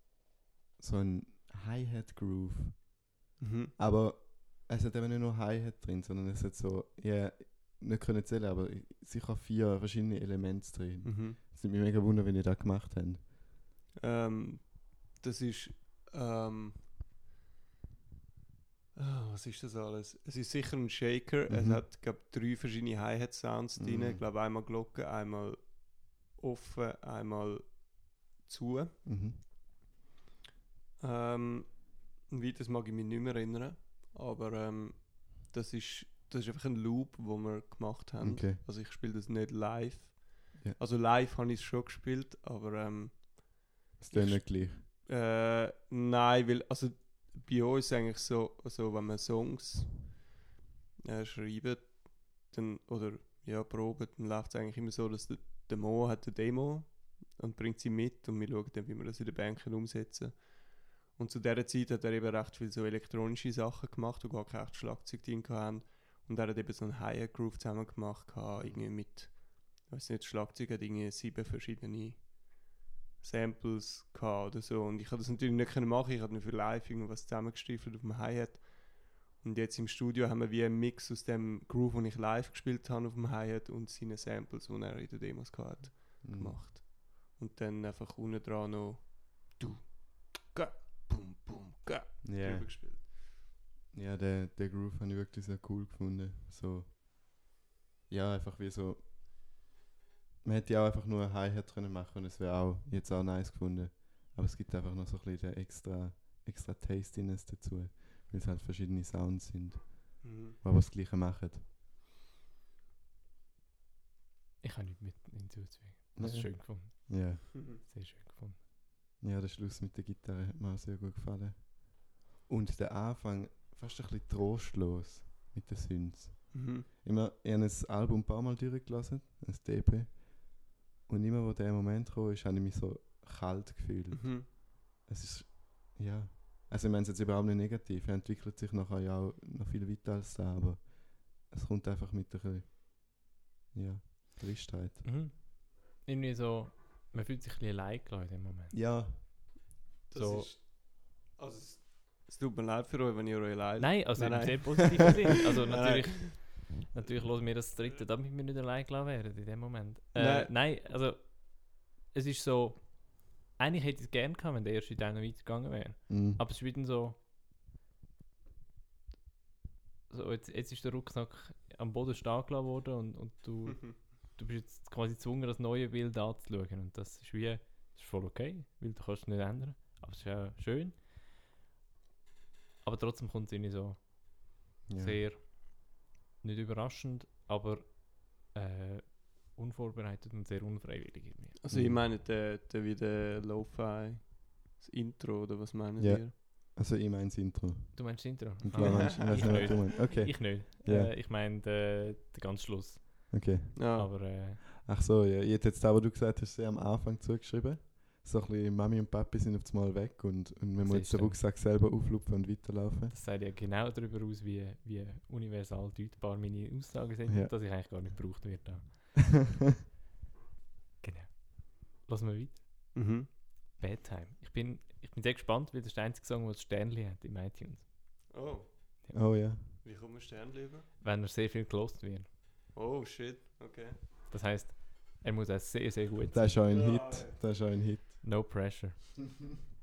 [SPEAKER 3] so einen Hi-Hat-Groove.
[SPEAKER 1] Mhm.
[SPEAKER 3] Aber es hat eben nicht nur Hi-Hat drin, sondern es hat so, ja, nicht können zählen, aber sicher vier verschiedene Elemente drin.
[SPEAKER 1] Mhm.
[SPEAKER 3] Es nimmt mich mega wunder, wenn ihr das gemacht habt.
[SPEAKER 1] Ähm, das ist. Ähm, ah, was ist das alles? Es ist sicher ein Shaker. Es
[SPEAKER 3] Mhm.
[SPEAKER 1] hat, glaube drei verschiedene Hi-Hat-Sounds drin.
[SPEAKER 3] Mhm.
[SPEAKER 1] Ich glaube, einmal Glocke, einmal offen, einmal zu.
[SPEAKER 3] Mhm.
[SPEAKER 1] Ähm, ein weiteres mag ich mich nicht mehr erinnern. Aber ähm, das, ist, das ist einfach ein Loop, wo wir gemacht haben.
[SPEAKER 3] Okay.
[SPEAKER 1] Also ich spiele das nicht live.
[SPEAKER 3] Ja.
[SPEAKER 1] Also live habe ich es schon gespielt, aber ähm,
[SPEAKER 3] ist nicht gleich.
[SPEAKER 1] Äh, nein, weil also bei uns ist eigentlich so, also wenn man Songs äh, schreibt dann, oder ja, proben, dann läuft es eigentlich immer so, dass der, der Mo hat eine Demo und bringt sie mit und wir schauen dann, wie wir das in der können umsetzen Und zu dieser Zeit hat er eben recht viel so elektronische Sachen gemacht, wo gar kein Schlagzeug drin haben. Und er hat eben so einen Hi-Hat-Groove zusammen gemacht, irgendwie mit, ich weiß nicht, Schlagzeug hat irgendwie sieben verschiedene Samples gehabt oder so. Und ich konnte das natürlich nicht machen. Ich hatte nur für live irgendwas zusammengestiefelt auf dem Hi-Hat. Und jetzt im Studio haben wir wie einen Mix aus dem Groove, den ich live gespielt habe auf dem Hi-Hat und seinen Samples, die er in den Demos gehabt hat,
[SPEAKER 3] Mhm.
[SPEAKER 1] gemacht. Und dann einfach unten dran noch du, ga, bum, bum, ga,
[SPEAKER 3] Ja,
[SPEAKER 1] drüber gespielt.
[SPEAKER 3] ja der, der Groove habe ich wirklich sehr cool gefunden. So, ja, einfach wie so. Man hätte ja auch einfach nur ein Hi-Hat können machen und es wäre auch jetzt auch nice gefunden. Aber es gibt einfach noch so ein bisschen den extra, extra Tastiness dazu, weil es halt verschiedene Sounds sind,
[SPEAKER 1] Mhm.
[SPEAKER 3] die aber das Gleiche machen.
[SPEAKER 2] Ich habe nichts mit hinzuzufügen. Das ist
[SPEAKER 3] Ja.
[SPEAKER 2] schön gefunden.
[SPEAKER 3] Ja.
[SPEAKER 1] Mhm.
[SPEAKER 2] Sehr schön gefunden.
[SPEAKER 3] ja, der Schluss mit der Gitarre hat mir auch sehr gut gefallen. Und der Anfang fast ein bisschen trostlos mit den Synths.
[SPEAKER 1] Mhm.
[SPEAKER 3] Immer, ich habe das Album ein paar Mal durchgelassen, das DP. Und immer, wo der Moment kam, ist, habe ich mich so kalt gefühlt.
[SPEAKER 1] Mhm.
[SPEAKER 3] Es ist, ja. Also ich meine es jetzt überhaupt nicht negativ. Er entwickelt sich nachher ja auch noch viel weiter als da, aber es kommt einfach mit ein bisschen, ja, Tristheit.
[SPEAKER 2] Mhm. Irgendwie so, man fühlt sich ein bisschen allein gelassen in dem Moment.
[SPEAKER 3] Ja,
[SPEAKER 1] Das
[SPEAKER 2] So.
[SPEAKER 1] ist, also es, es tut mir leid für euch, wenn ihr euch leid
[SPEAKER 2] Nein, also
[SPEAKER 1] Nein, nein.
[SPEAKER 2] sehr positiven Sinn. Also
[SPEAKER 1] Nein.
[SPEAKER 2] natürlich, natürlich hören wir das dritte, damit wir nicht allein gelassen werden in dem Moment. Äh,
[SPEAKER 1] Nein.
[SPEAKER 2] nein. also es ist so, eigentlich hätte ich es gerne gehabt, wenn der erste Teil noch weitergegangen wäre.
[SPEAKER 3] mm,
[SPEAKER 2] Aber es ist wieder so, so jetzt, jetzt ist der Rucksack am Boden stehen gelassen worden und, und du, du bist jetzt quasi gezwungen, das neue Bild anzuschauen. Und das ist wie, das ist voll okay, weil du kannst es nicht ändern. Aber es ist ja schön. Aber trotzdem kommt es irgendwie so
[SPEAKER 3] ja.
[SPEAKER 2] sehr, nicht überraschend, aber äh, unvorbereitet und sehr unfreiwillig irgendwie.
[SPEAKER 1] Also ich
[SPEAKER 3] Mhm.
[SPEAKER 1] meine der, der wie der Lo-Fi, das Intro oder was meinen
[SPEAKER 3] Ja.
[SPEAKER 1] ihr?
[SPEAKER 3] Also ich meine das Intro.
[SPEAKER 2] Du meinst das Intro?
[SPEAKER 3] Und du meinst, ich weiß nicht, was du meinst. Okay,
[SPEAKER 2] Ich nicht.
[SPEAKER 3] Ja.
[SPEAKER 2] Äh, ich meine den, den ganzen Schluss.
[SPEAKER 3] okay.
[SPEAKER 1] Ja.
[SPEAKER 2] Aber äh,
[SPEAKER 3] Ach so, ja. Ich hätte jetzt da, wo du gesagt hast, sehr am Anfang zugeschrieben. So ein bisschen Mami und Papi sind auf einmal weg und, und man muss
[SPEAKER 2] Das
[SPEAKER 3] jetzt den
[SPEAKER 2] stimmt.
[SPEAKER 3] Rucksack selber auflupfen und weiterlaufen.
[SPEAKER 2] das sagt ja genau darüber aus, wie, wie universal deutbar meine Aussagen sind,
[SPEAKER 3] Ja.
[SPEAKER 2] dass ich eigentlich gar nicht gebraucht werde. Genau. Lassen wir weiter.
[SPEAKER 1] Mhm.
[SPEAKER 2] Bad Time. Ich bin, ich bin sehr gespannt, weil das ist der einzige Song, der das Sternli hat im iTunes.
[SPEAKER 1] Oh,
[SPEAKER 3] oh ja.
[SPEAKER 1] wie kommt man Stern lieber?
[SPEAKER 2] Wenn er sehr viel gelost wird.
[SPEAKER 1] Oh shit, okay.
[SPEAKER 2] Das heißt, er muss auch sehr, sehr gut
[SPEAKER 3] Das ist auch ein
[SPEAKER 1] Ja.
[SPEAKER 3] Hit. Das ist auch ein Hit.
[SPEAKER 2] No pressure.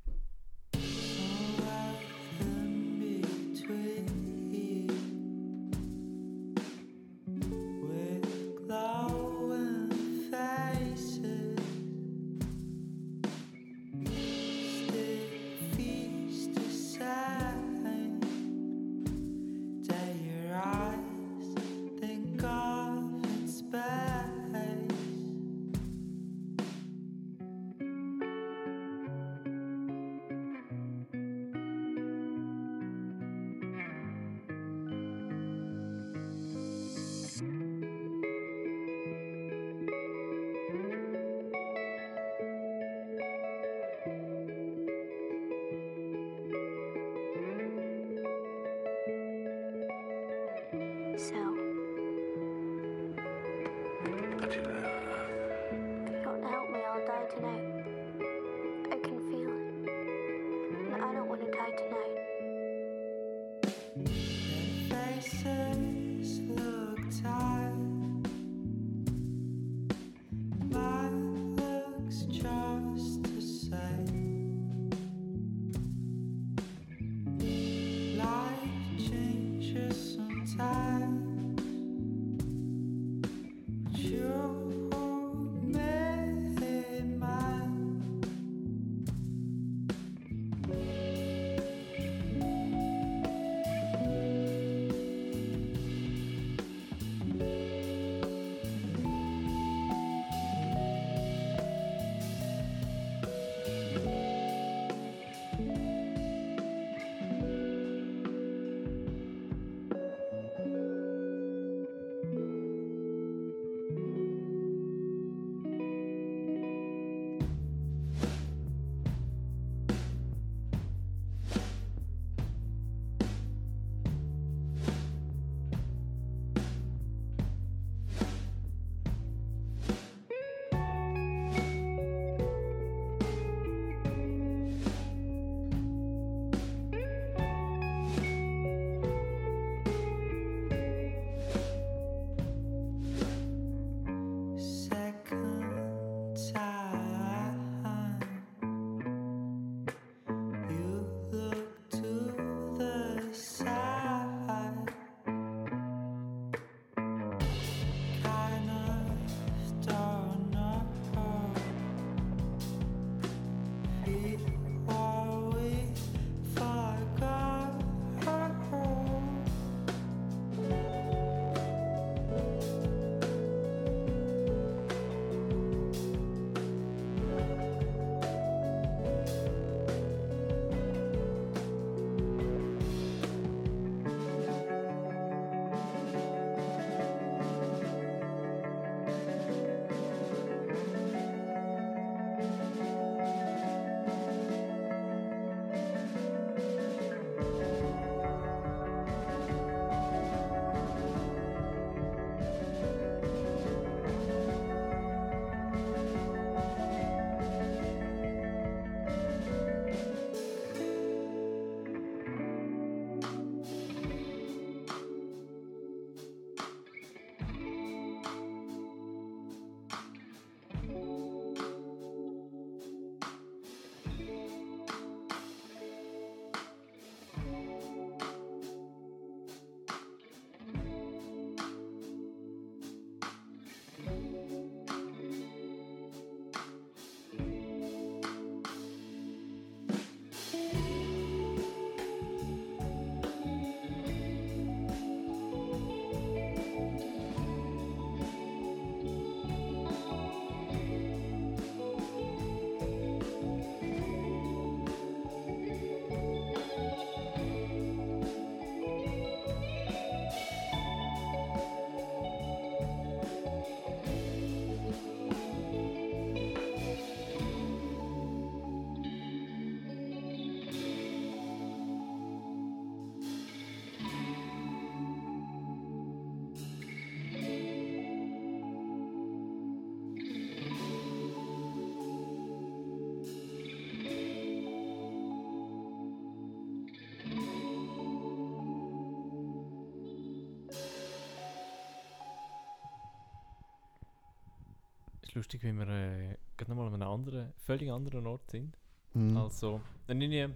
[SPEAKER 2] ist lustig, wie wir äh, gerade nochmal an einem anderen, völlig anderen Ort sind.
[SPEAKER 3] Mhm.
[SPEAKER 2] Also, dann irgendwie,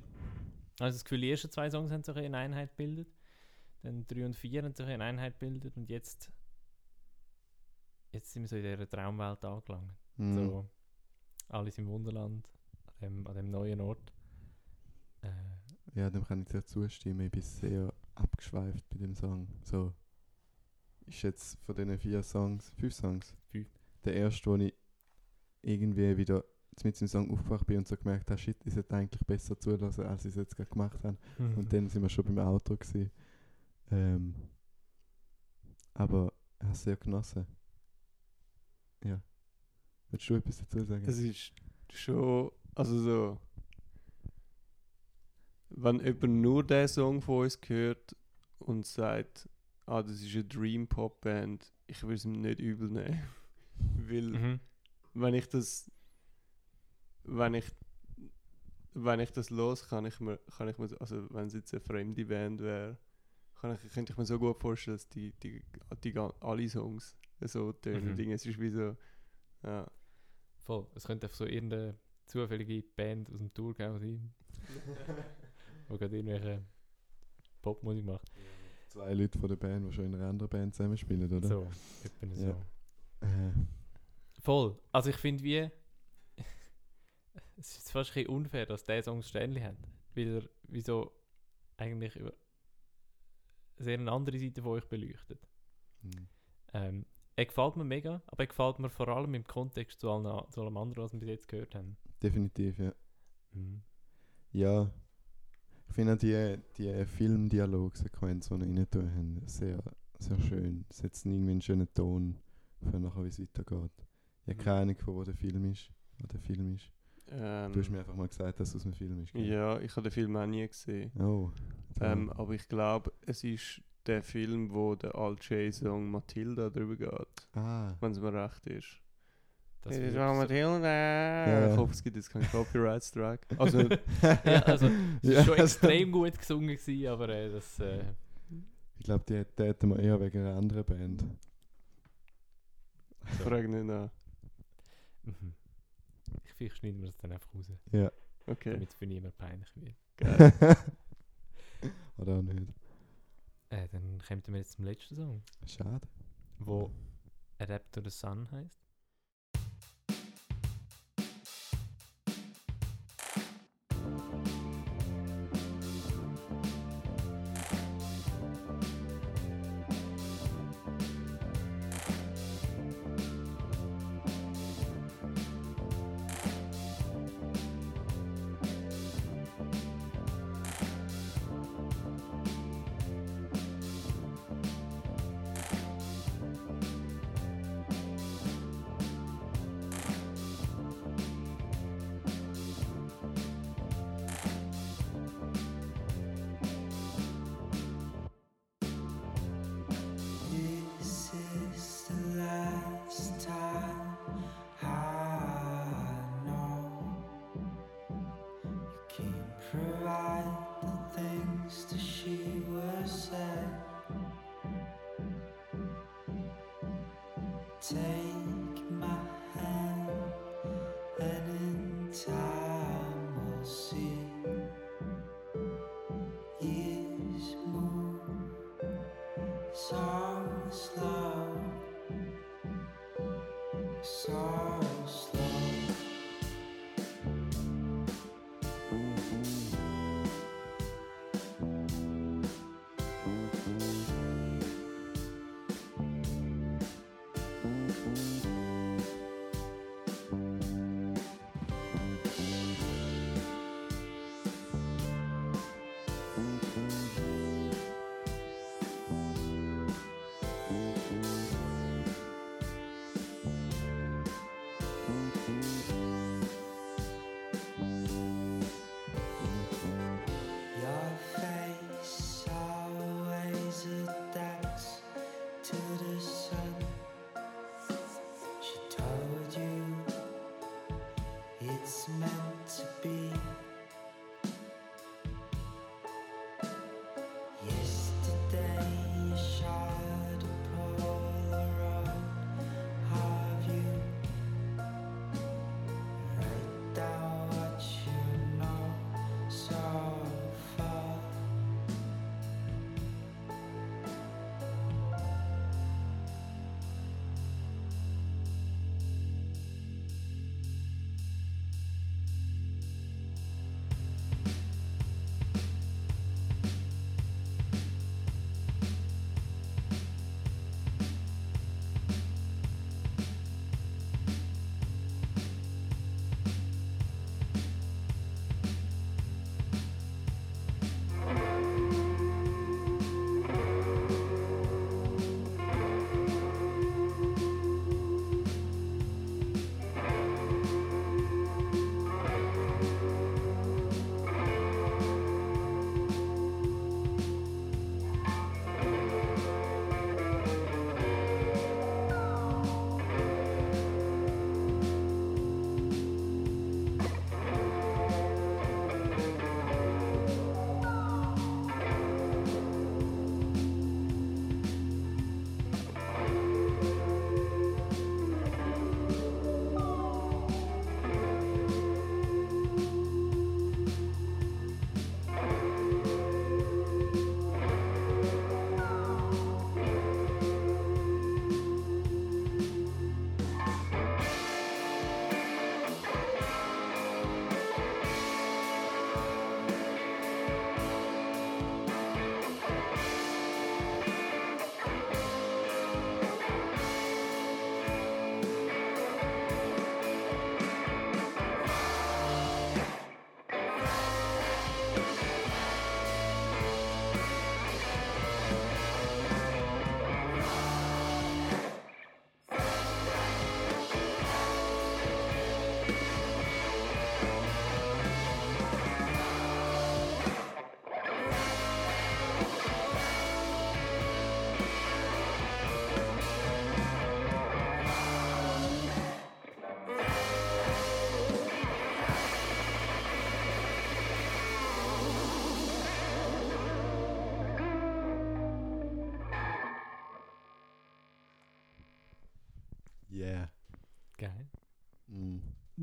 [SPEAKER 2] also das Gefühl, die ersten zwei Songs haben bisschen eine Einheit gebildet. Dann drei und vier haben bisschen eine Einheit gebildet. Und jetzt, jetzt sind wir so in dieser Traumwelt angelangt.
[SPEAKER 3] Mhm.
[SPEAKER 2] So, alles im Wunderland, an dem, an dem neuen Ort. Äh,
[SPEAKER 3] Ja, dem kann ich sehr zustimmen. Ich bin sehr abgeschweift bei dem Song. So, ist jetzt von diesen vier Songs, fünf Songs,
[SPEAKER 2] Fünf.
[SPEAKER 3] Der erste, wo ich irgendwie wieder mit dem Song aufgewacht bin und so gemerkt habe, shit, ich sollte eigentlich besser zulassen, als ich es jetzt gerade gemacht habe. Und dann sind wir schon beim Outro gewesen. Ähm, aber ich habe es sehr genossen. Ja. Willst du etwas dazu sagen?
[SPEAKER 1] Es ist schon, also so, wenn jemand nur den Song von uns hört und sagt, ah, das ist eine Dream Pop Band, ich würde es ihm nicht übel nehmen. Weil
[SPEAKER 2] Mhm.
[SPEAKER 1] wenn ich das wenn ich wenn ich das los kann ich mir kann ich mir also wenn es jetzt eine fremde Band wäre kann ich, könnte ich mir so gut vorstellen dass die die, die, ga- alle Songs so tönen
[SPEAKER 2] Mhm.
[SPEAKER 1] Dinge es ist wie so ja
[SPEAKER 2] Voll. Es könnte einfach so irgendeine zufällige Band aus dem Tourgau sein, die gerade irgendwelche Popmusik macht.
[SPEAKER 3] Zwei Leute von der Band, die schon in einer anderen Band zusammenspielen, oder?
[SPEAKER 2] So, etwa so.
[SPEAKER 3] Ja. Äh,
[SPEAKER 2] Voll. Also ich finde wie... es ist fast ein unfair, dass der Song Stanley hat. Weil er wieso eigentlich über sehr eine andere Seite von euch beleuchtet.
[SPEAKER 3] hm.
[SPEAKER 2] Ähm, er gefällt mir mega, aber er gefällt mir vor allem im Kontext zu, allen, zu allem anderen, was wir bis jetzt gehört haben.
[SPEAKER 3] Definitiv, ja.
[SPEAKER 2] Mhm.
[SPEAKER 3] Ja. Ich finde auch die, die Film-Dialog-Sequenz, die wir rein tun haben, sehr, sehr schön. Hat irgendwie einen schönen Ton für nachher, wie es weitergeht. Ich habe
[SPEAKER 1] Mhm.
[SPEAKER 3] keine Ahnung, von wo der Film ist. Wo der Film ist.
[SPEAKER 1] ähm,
[SPEAKER 3] Du hast mir einfach mal gesagt, dass es aus einem Film ist. gell?
[SPEAKER 1] ja ich habe den Film auch nie gesehen
[SPEAKER 3] Oh.
[SPEAKER 1] ähm, aber ich glaube es ist der Film wo der Al J Song Matilda drüber geht
[SPEAKER 3] ah.
[SPEAKER 1] wenn es mir recht ist
[SPEAKER 2] Das
[SPEAKER 1] Das ist auch
[SPEAKER 2] so-
[SPEAKER 1] Matilda.
[SPEAKER 3] Ja.
[SPEAKER 1] Ich hoffe, es gibt jetzt keinen Copyright-Strike. Also,
[SPEAKER 2] ja, also, es war schon extrem gut gesungen, gewesen, aber äh, das... Äh,
[SPEAKER 3] Ich glaube, die hätten- wir eher wegen einer anderen Band.
[SPEAKER 1] ich frage nicht nach.
[SPEAKER 2] Mhm. Ich vielleicht schneiden wir das dann einfach raus,
[SPEAKER 3] Ja.
[SPEAKER 1] Okay.
[SPEAKER 2] damit es für niemanden peinlich wird.
[SPEAKER 1] Geil.
[SPEAKER 3] Oder auch nicht.
[SPEAKER 2] Äh, dann kommen wir jetzt zum letzten Song,
[SPEAKER 3] Schade.
[SPEAKER 2] wo Adapt to the Sun heißt.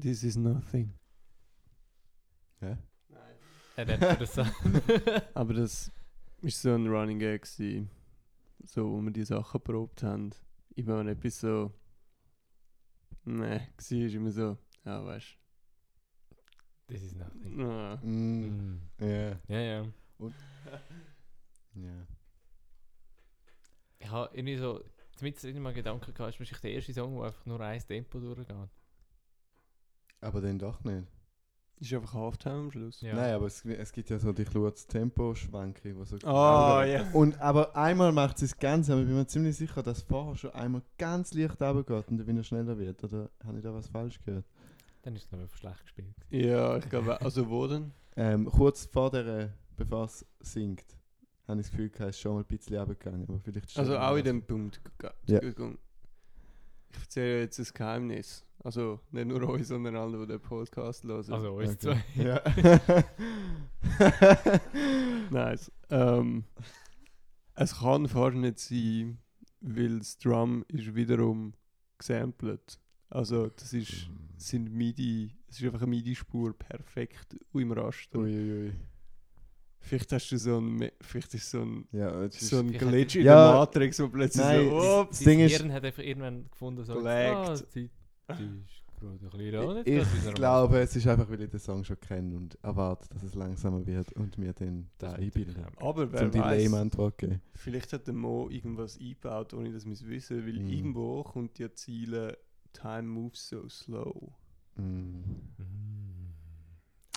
[SPEAKER 4] This is
[SPEAKER 1] nothing.
[SPEAKER 3] Hä?
[SPEAKER 2] Er hat das
[SPEAKER 1] Aber das ist so ein Running Gag gewesen, so, wo wir die Sachen probt haben. Immer wenn etwas so, ne, war immer so, ja, weißt
[SPEAKER 2] Das ist nothing.
[SPEAKER 1] du. Ah.
[SPEAKER 3] Mm. Ja.
[SPEAKER 2] Ja, ja.
[SPEAKER 3] Ja.
[SPEAKER 2] Ich habe irgendwie so, zumindest immer mal Gedanken gehabt, ist wahrscheinlich der erste Song, der einfach nur ein Tempo durchgeht.
[SPEAKER 3] Aber dann doch nicht.
[SPEAKER 1] Ist einfach Halftime am Schluss.
[SPEAKER 2] Ja.
[SPEAKER 3] Nein, aber es, es gibt ja so die kurze Tempo-Schwenke, die so...
[SPEAKER 1] Oh, ja.
[SPEAKER 3] Und, aber einmal macht sie es ganz, aber ich bin mir ziemlich sicher, dass vorher schon einmal ganz leicht runtergeht und dann wieder schneller wird. Oder habe ich da was falsch gehört?
[SPEAKER 2] Dann ist es glaube ich schlecht gespielt.
[SPEAKER 1] Ja, ich glaube, also wo denn?
[SPEAKER 3] Ähm, kurz vor der, bevor es singt, habe ich das Gefühl, es ist schon mal ein bisschen runtergegangen. Aber vielleicht
[SPEAKER 1] Also auch in dem Punkt.
[SPEAKER 3] Ja.
[SPEAKER 1] Ich erzähle jetzt ein Geheimnis. Also nicht nur euch, sondern alle, die den Podcast hören.
[SPEAKER 2] Also uns
[SPEAKER 3] Okay.
[SPEAKER 2] zwei.
[SPEAKER 3] Ja.
[SPEAKER 1] Nice. Ähm, es kann fast nicht sein, weil das Drum ist wiederum gesampelt. Also das ist, sind MIDI, es ist einfach eine MIDI-Spur perfekt im Raster.
[SPEAKER 3] Uiuiui.
[SPEAKER 1] Vielleicht hast du so ein, vielleicht ist so ein,
[SPEAKER 3] Ja,
[SPEAKER 1] so ein Glitch in
[SPEAKER 3] Ja.
[SPEAKER 1] der Matrix, wo plötzlich
[SPEAKER 3] Nein,
[SPEAKER 1] so,
[SPEAKER 3] das-
[SPEAKER 1] ups,
[SPEAKER 3] Das Ding ist-
[SPEAKER 2] Hirn hat einfach irgendwann gefunden, so, ah, die Zeit die ist gerade ein bisschen an. jetzt
[SPEAKER 3] ich, ich glaube, es ist einfach, weil ich den Song schon kenne und erwarte, dass es langsamer wird und mir dann da einbilden.
[SPEAKER 1] aber wer
[SPEAKER 3] Zum
[SPEAKER 1] weiß,
[SPEAKER 3] Antwort geben.
[SPEAKER 1] vielleicht hat der Mo irgendwas eingebaut, ohne dass wir es wissen, weil
[SPEAKER 3] Mhm.
[SPEAKER 1] irgendwo kommt ja Ziele, Time moves so slow.
[SPEAKER 3] Mm.
[SPEAKER 2] Mm.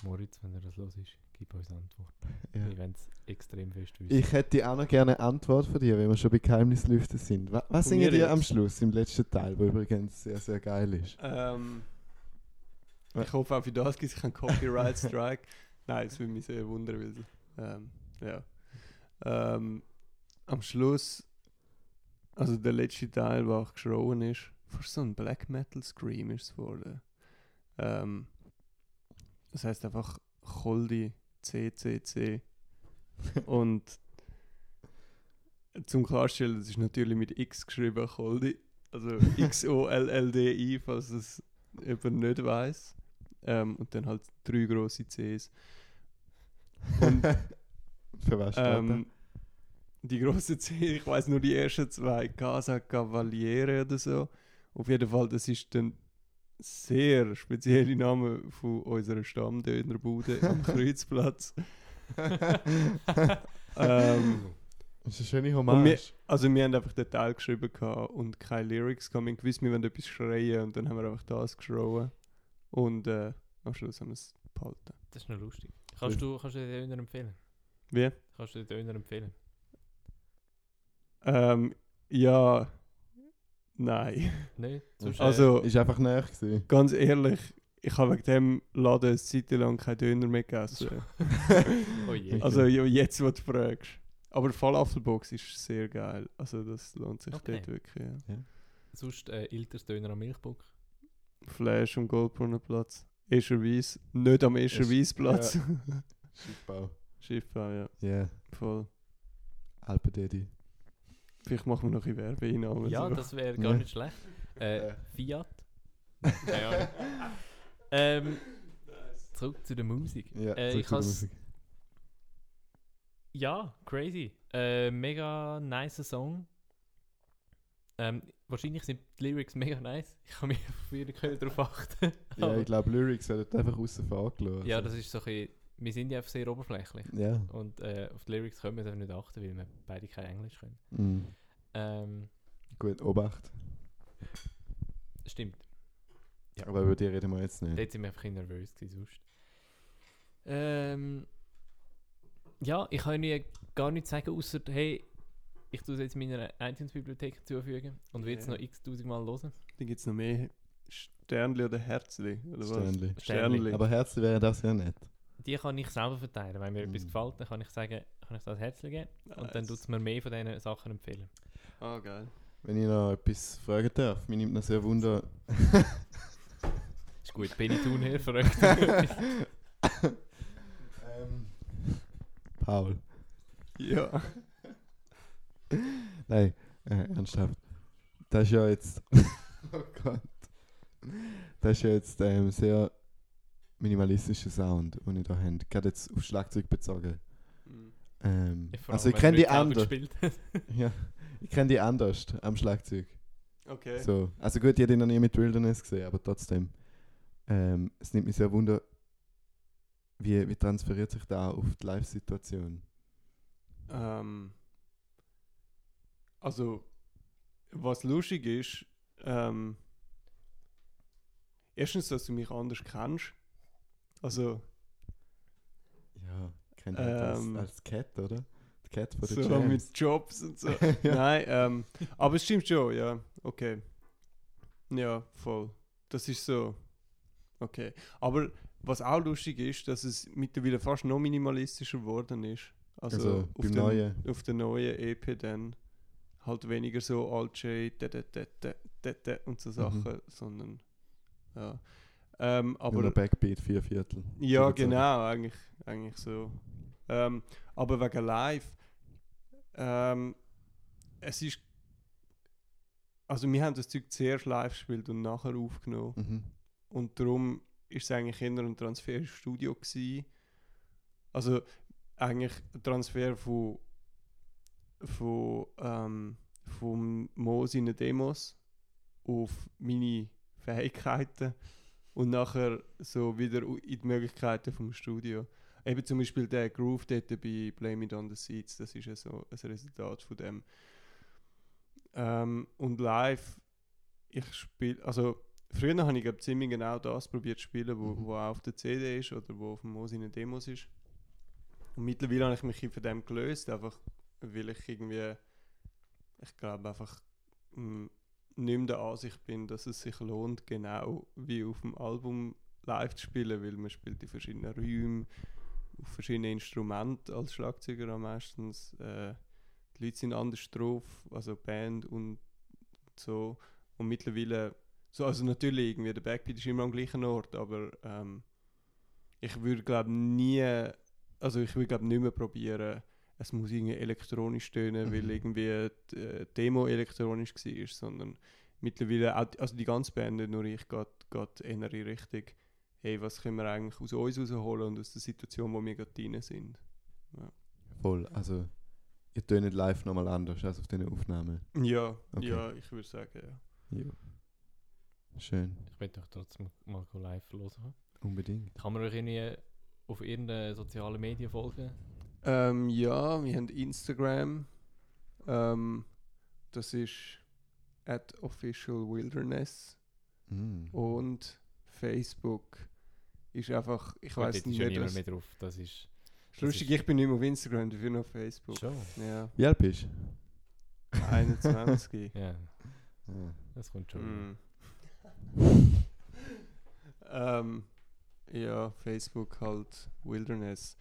[SPEAKER 2] Moritz, wenn er das los ist, gib uns Antwort.
[SPEAKER 3] Ja.
[SPEAKER 2] Wir wollen es extrem fest wissen.
[SPEAKER 3] Ich hätte auch noch gerne eine Antwort von dir, wenn wir schon bei Geheimnislüften sind. Was, was singen die am Schluss, im letzten Teil, wo übrigens sehr, sehr geil ist?
[SPEAKER 1] Ähm, ich hoffe auch für das gibt es keinen Copyright Strike. Nein, das würde mich sehr wundern, weil ähm, ja. Ähm, am Schluss, also der letzte Teil, der auch geschrauen ist, fast so ein Black Metal Scream ist es geworden. Ähm, das heißt einfach Koldi CCC und zum Klarstellen, das ist natürlich mit X geschrieben, Koldi. Also X-O-L-L-D-I, falls es jemand nicht weiß. Ähm, und dann halt drei grosse Cs. Und
[SPEAKER 3] Für was
[SPEAKER 1] ähm, die grossen C, ich weiß nur die ersten zwei, Casa Cavaliere oder so. Auf jeden Fall, das ist dann sehr spezielle Name von unserer Stammdönerbude am Kreuzplatz. ähm,
[SPEAKER 3] Das ist eine schöne
[SPEAKER 1] Und wir-
[SPEAKER 3] Hommage.
[SPEAKER 1] also wir haben einfach den Teil geschrieben gehabt und keine Lyrics gehabt. Wir haben gewusst, wir wollen etwas schreien und dann haben wir einfach das geschrauen. Und äh, am Schluss haben wir es behalten.
[SPEAKER 2] Das ist noch lustig. Kannst du, kannst du den Döner empfehlen?
[SPEAKER 1] Wie?
[SPEAKER 2] Kannst du den Döner empfehlen?
[SPEAKER 1] Ähm, ja, nein.
[SPEAKER 2] Nein? Sonst,
[SPEAKER 1] Also-
[SPEAKER 3] Ist einfach näher gewesen.
[SPEAKER 1] Ganz ehrlich, ich habe wegen dem Laden eine Zeit lang keinen Döner mehr gegessen.
[SPEAKER 2] äh, oh je.
[SPEAKER 1] also ja, jetzt, wo du fragst. Aber die Falafelbox ist sehr geil. Also das lohnt sich
[SPEAKER 2] Okay.
[SPEAKER 1] dort wirklich. Ja.
[SPEAKER 2] Sonst äh, Ilters Döner am Milchbock.
[SPEAKER 1] Flash am Goldbrunnenplatz. Escherwies. Nicht am Escherwiesplatz.
[SPEAKER 3] Schiffbau.
[SPEAKER 1] Schiffbau, ja.
[SPEAKER 3] Ja,
[SPEAKER 1] Voll.
[SPEAKER 3] Alpendedi.
[SPEAKER 1] Vielleicht machen wir noch ein Werbeeinnahmen.
[SPEAKER 2] Ja,
[SPEAKER 1] so.
[SPEAKER 2] das wäre gar nicht schlecht. Äh,
[SPEAKER 3] Äh.
[SPEAKER 2] Fiat. Keine ähm, zurück zu der Musik.
[SPEAKER 3] Ja,
[SPEAKER 2] Äh,
[SPEAKER 3] zurück
[SPEAKER 2] ich
[SPEAKER 3] zu der
[SPEAKER 2] has-
[SPEAKER 3] Musik.
[SPEAKER 2] Ja, crazy. Äh, mega nice Song. Ähm, wahrscheinlich sind die Lyrics mega nice. Ich kann mich wieder können darauf achten.
[SPEAKER 3] Ja, ich glaube, Lyrics werden einfach außen vor gelassen.
[SPEAKER 2] ja, das ist so ein bisschen, wir sind ja einfach sehr oberflächlich.
[SPEAKER 3] Ja.
[SPEAKER 2] Und äh, auf die Lyrics können wir einfach nicht achten, weil wir beide kein Englisch können.
[SPEAKER 3] Mm.
[SPEAKER 2] Ähm,
[SPEAKER 3] Gut, Obacht.
[SPEAKER 2] stimmt. Ja.
[SPEAKER 3] Aber über die reden wir jetzt nicht.
[SPEAKER 2] Dort sind wir einfach nervös gewesen, sonst. Ähm, ja, ich kann Ihnen gar nichts sagen, außer hey, ich tue es jetzt meiner iTunes-Bibliothek hinzufügen und will es
[SPEAKER 1] Ja.
[SPEAKER 2] noch x-tausend Mal hören.
[SPEAKER 1] Dann gibt es noch mehr Sternli oder Herzli. Oder was?
[SPEAKER 3] Sternli.
[SPEAKER 1] Sternli.
[SPEAKER 3] Aber Herzli wäre das ja nicht.
[SPEAKER 2] Die kann ich selber verteilen. Wenn mir etwas
[SPEAKER 3] Mm.
[SPEAKER 2] gefällt, dann kann ich sagen, kann ich das Herzlich geben und dann
[SPEAKER 1] Nice.
[SPEAKER 2] tut es mir mehr von diesen Sachen empfehlen.
[SPEAKER 1] Ah, geil.
[SPEAKER 3] Wenn ich noch etwas fragen darf, mir nimmt noch sehr Wunder.
[SPEAKER 2] Ist gut, Benny Thun her, verrückt.
[SPEAKER 3] ähm, Paul.
[SPEAKER 1] Ja.
[SPEAKER 3] Nein, äh, ernsthaft. Das ist ja jetzt. oh Gott. Das ist jetzt ähm, sehr minimalistischer Sound, den ich da habe. Gerade jetzt auf Schlagzeug bezogen.
[SPEAKER 1] Mhm.
[SPEAKER 3] Ähm,
[SPEAKER 2] Vor
[SPEAKER 3] also ich kenne die anders. Ja, ich kenne die anders am Schlagzeug.
[SPEAKER 1] Okay.
[SPEAKER 3] So. Also gut, ich habe ihn noch nie mit Wilderness gesehen, aber trotzdem. Ähm, es nimmt mich sehr wunder, wie, wie transferiert sich da auf die Live-Situation?
[SPEAKER 1] Ähm, also, was lustig ist, ähm, erstens, dass du mich anders kennst. Also,
[SPEAKER 3] Ja, kennt das
[SPEAKER 1] Ähm,
[SPEAKER 3] als Cat, oder? Die Cat von
[SPEAKER 1] so
[SPEAKER 3] der Jams.
[SPEAKER 1] mit Jobs und so.
[SPEAKER 3] ja.
[SPEAKER 1] Nein, ähm, aber es stimmt schon, ja. Okay. Ja, voll. Das ist so. Okay. Aber was auch lustig ist, dass es mittlerweile fast noch minimalistischer geworden ist. Also,
[SPEAKER 3] Also,
[SPEAKER 1] auf,
[SPEAKER 3] beim
[SPEAKER 1] der,
[SPEAKER 3] neuen.
[SPEAKER 1] auf der neuen EP dann halt weniger so Alt-J und so Sachen, sondern ja. Ähm,
[SPEAKER 3] Aber
[SPEAKER 1] aber
[SPEAKER 3] Backbeat, vier Viertel.
[SPEAKER 1] ja, genau, eigentlich, eigentlich so. Ähm, aber wegen live, ähm, es ist. Also, wir haben das Zeug zuerst live gespielt und nachher aufgenommen.
[SPEAKER 3] Mhm.
[SPEAKER 1] Und darum ist es eigentlich eher ein Transfer ins Studio. Gewesen. Also, eigentlich ein Transfer von. von. Ähm, vom Mo seinen Demos auf meine Fähigkeiten und nachher so wieder in die Möglichkeiten vom Studio. Eben zum Beispiel der Groove dort bei Blame It on the Seats, das ist ja so ein Resultat von dem. Ähm, und live, ich spiele, also früher habe ich glaub, ziemlich genau das probiert zu spielen, wo,
[SPEAKER 3] Mhm.
[SPEAKER 1] wo auch auf der CD ist oder wo auf dem Mo seine Demos ist. Und mittlerweile habe ich mich von dem gelöst, einfach weil ich irgendwie, ich glaube einfach mm, nicht mehr der Ansicht bin, dass es sich lohnt, genau wie auf dem Album live zu spielen, weil man spielt in verschiedenen Räumen, auf verschiedenen Instrumenten als Schlagzeuger am meistens. Äh, die Leute sind anders drauf, also Band und so. Und mittlerweile, so, also natürlich irgendwie, der Backbeat ist immer am gleichen Ort, aber ähm, ich würde glaube nie, also ich würde glaube nicht mehr probieren, es muss irgendwie elektronisch tönen, weil
[SPEAKER 3] Mhm.
[SPEAKER 1] irgendwie die äh, Demo elektronisch war, sondern mittlerweile, auch, also die ganze Band, nicht nur ich, geht, geht eher in Richtung, hey, was können wir eigentlich aus uns rausholen und aus der Situation, wo wir gerade drin sind.
[SPEAKER 3] Voll. Also, ihr tönt live nochmal anders als auf den Aufnahmen.
[SPEAKER 1] Ja,
[SPEAKER 3] Okay.
[SPEAKER 1] ja, ich würde sagen, ja.
[SPEAKER 3] Ja. Schön.
[SPEAKER 2] Ich will doch trotzdem mal live hören.
[SPEAKER 3] Unbedingt.
[SPEAKER 2] Kann man euch irgendwie auf irgendeinen sozialen Medien folgen?
[SPEAKER 1] Ähm, ja, wir haben Instagram. Ähm, das ist at official wilderness.
[SPEAKER 3] Mm.
[SPEAKER 1] Und Facebook ist einfach, ich weiß
[SPEAKER 2] ist
[SPEAKER 1] nicht,
[SPEAKER 2] ja
[SPEAKER 1] was.
[SPEAKER 2] mehr drauf. Das ist
[SPEAKER 1] Ist lustig, ich bin nicht mehr auf Instagram, dafür noch auf Facebook.
[SPEAKER 2] schon.
[SPEAKER 1] Ja,
[SPEAKER 3] Wie alt bist
[SPEAKER 1] 21.
[SPEAKER 2] Ja,
[SPEAKER 3] du? Ah.
[SPEAKER 2] das kommt schon.
[SPEAKER 1] Mm. ähm, ja, Facebook halt Wilderness.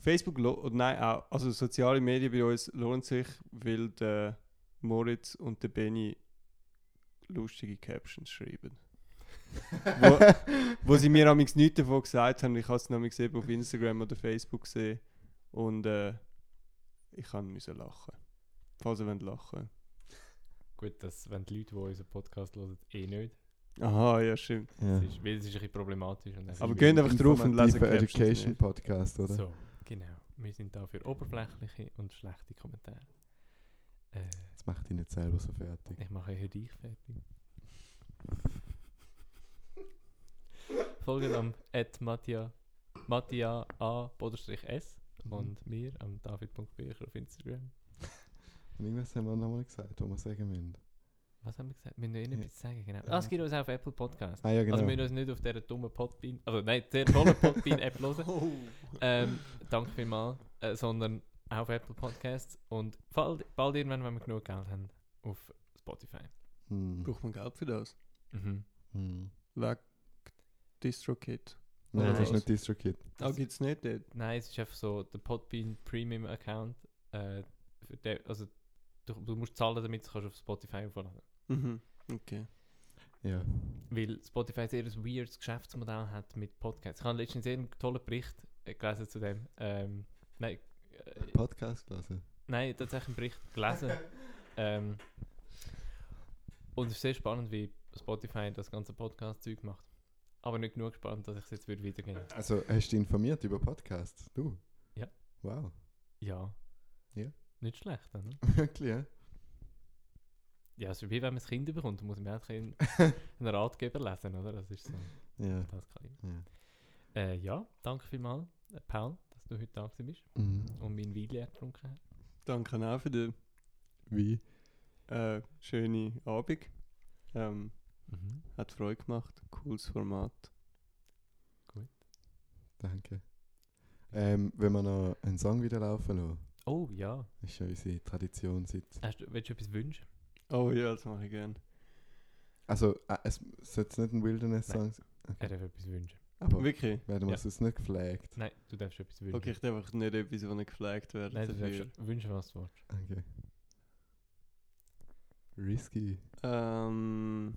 [SPEAKER 1] Facebook, nein, auch, also soziale Medien bei uns lohnt sich, weil der Moritz und der Benny lustige Captions schreiben. wo, wo sie mir amigs nichts davon gesagt haben, ich habe es nämlich eben auf Instagram oder Facebook gesehen und äh, ich kann müssen lachen. Falls ihr wollt lachen.
[SPEAKER 2] Gut, das wenn die Leute, die unseren Podcast hören, eh nicht.
[SPEAKER 1] Aha, ja, stimmt.
[SPEAKER 3] Ja.
[SPEAKER 2] Das ist, weil es ist ein bisschen problematisch. Und
[SPEAKER 1] Aber geht einfach drauf und lesen
[SPEAKER 3] Education. Podcast, oder?
[SPEAKER 2] So, genau. Wir sind da für oberflächliche und schlechte Kommentare. Äh,
[SPEAKER 3] Das macht dich nicht selber so fertig.
[SPEAKER 2] ich mache heute dich fertig. Folgt am at Mattia, Mattia A S
[SPEAKER 3] Mhm.
[SPEAKER 2] und mir am David.bücher auf Instagram.
[SPEAKER 3] Und irgendwas haben wir nochmal gesagt, was wir sagen müssen.
[SPEAKER 2] Was haben wir gesagt? Wir müssen noch
[SPEAKER 3] Ja.
[SPEAKER 2] etwas sagen, genau. Ah, es gibt uns auch auf Apple Podcast.
[SPEAKER 3] Ah ja, genau.
[SPEAKER 2] Also wir müssen uns nicht auf dieser dummen Podbean, also nein, sehr tollen Podbean-App hören.
[SPEAKER 1] Oh.
[SPEAKER 2] Ähm, danke vielmals. Äh, sondern auch auf Apple Podcasts und bald, bald irgendwann, wenn wir genug Geld haben, auf Spotify.
[SPEAKER 3] Hm.
[SPEAKER 1] Braucht man Geld für das?
[SPEAKER 2] Mhm.
[SPEAKER 3] Hm.
[SPEAKER 1] Weg DistroKit.
[SPEAKER 3] Nein,
[SPEAKER 2] Nein.
[SPEAKER 3] das ist nicht DistroKid.
[SPEAKER 1] Ah, gibt es nicht dort?
[SPEAKER 2] Nein, es ist einfach so der Podbean Premium Account. Äh, für den, also du, du musst zahlen, damit du kannst auf Spotify aufladen
[SPEAKER 1] Mhm. Okay.
[SPEAKER 3] Ja.
[SPEAKER 2] Weil Spotify ein sehr ein weirdes Geschäftsmodell hat mit Podcasts. Ich habe letztens einen sehr tollen Bericht äh, gelesen zu dem. Ähm, nein, äh,
[SPEAKER 3] Podcast gelesen.
[SPEAKER 2] Nein, tatsächlich einen Bericht gelesen. ähm, und es ist sehr spannend, wie Spotify das ganze Podcast-Zeug macht. Aber nicht genug gespannt, dass ich es jetzt würde wiedergeben.
[SPEAKER 3] Also, hast du dich informiert über Podcasts? Du?
[SPEAKER 2] Ja.
[SPEAKER 3] Wow.
[SPEAKER 2] Ja.
[SPEAKER 3] Ja.
[SPEAKER 2] Nicht schlecht, oder?
[SPEAKER 3] Wirklich, ja?
[SPEAKER 2] Ja, es ist wie wenn man ein Kind bekommt, dann muss man auch ein einen Ratgeber lesen, oder? Das ist so.
[SPEAKER 3] Ja.
[SPEAKER 2] Das kann ich.
[SPEAKER 3] ja.
[SPEAKER 2] Äh, ja, danke vielmals, äh, Paul, dass du heute da bist
[SPEAKER 3] Mhm.
[SPEAKER 2] und meinen Wein leer getrunken hast.
[SPEAKER 1] Danke auch für den
[SPEAKER 3] Wie?
[SPEAKER 1] äh, schönen Abend. Ähm,
[SPEAKER 2] Mhm.
[SPEAKER 1] hat Freude gemacht. Cooles Format.
[SPEAKER 3] Danke. Ähm, wenn wir noch einen Song wieder laufen lassen,
[SPEAKER 2] Oh ja.
[SPEAKER 3] ist ja unsere Tradition seit.
[SPEAKER 2] Hast du, willst du etwas wünschen?
[SPEAKER 1] Oh ja, das mache ich gerne.
[SPEAKER 3] Also, äh, es sollte jetzt nicht ein Wilderness-Song sein.
[SPEAKER 2] Er darf etwas wünschen.
[SPEAKER 3] Aber
[SPEAKER 1] Wirklich?
[SPEAKER 3] werden wir
[SPEAKER 2] Ja.
[SPEAKER 3] es jetzt nicht geflaggt.
[SPEAKER 2] Nein, du darfst etwas wünschen.
[SPEAKER 1] Okay, ich darf einfach nicht etwas, was nicht geflaggt wird.
[SPEAKER 2] Nein, du
[SPEAKER 1] dafür.
[SPEAKER 2] darfst wünschen, was du willst.
[SPEAKER 3] Okay. Risky.
[SPEAKER 1] Ähm,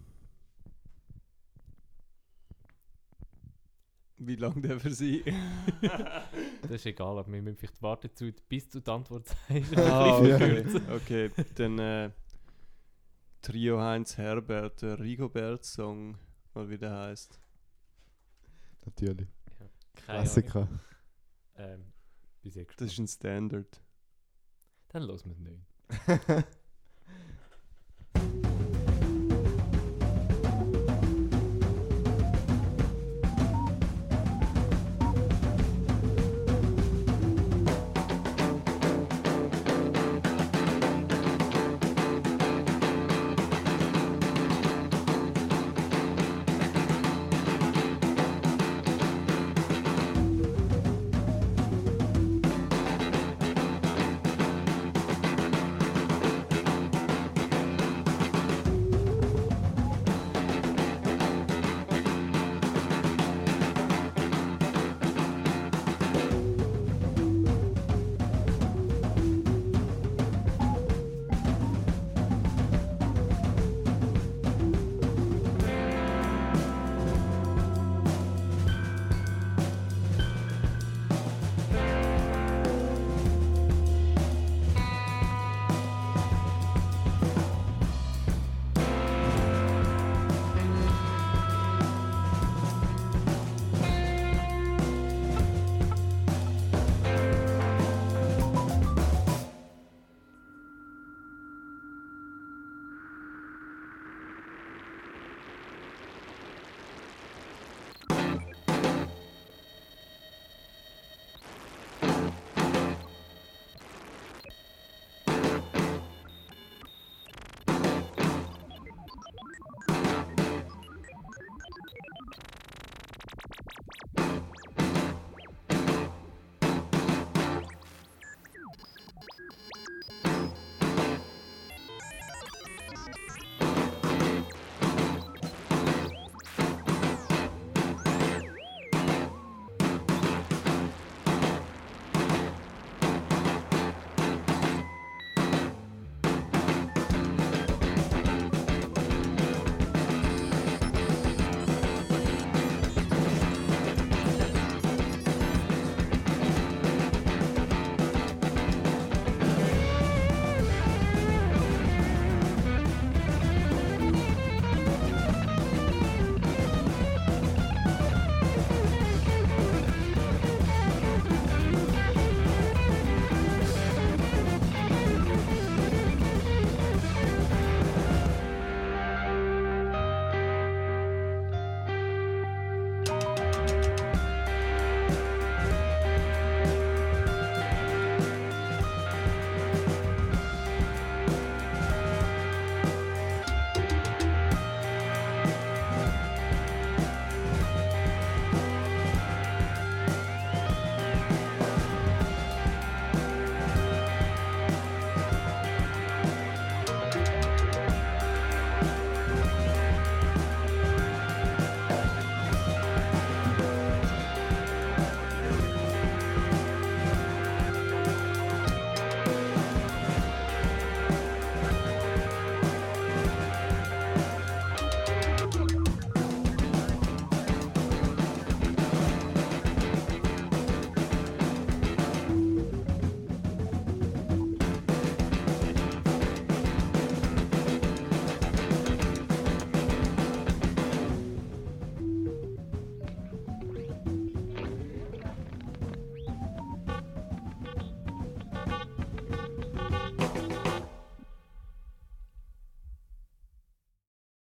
[SPEAKER 1] wie lange darf er sein?
[SPEAKER 2] Das ist egal, aber wir müssen vielleicht warten, zu, bis du die Antwort sagst.
[SPEAKER 1] ah, okay. okay, dann äh, Trio Heinz Herbert, der Rigobert-Song, mal wie der heißt.
[SPEAKER 3] Natürlich.
[SPEAKER 2] Ahnung.
[SPEAKER 3] Klassiker.
[SPEAKER 2] Ähm,
[SPEAKER 1] Das ist ein Standard.
[SPEAKER 2] Dann los es nicht.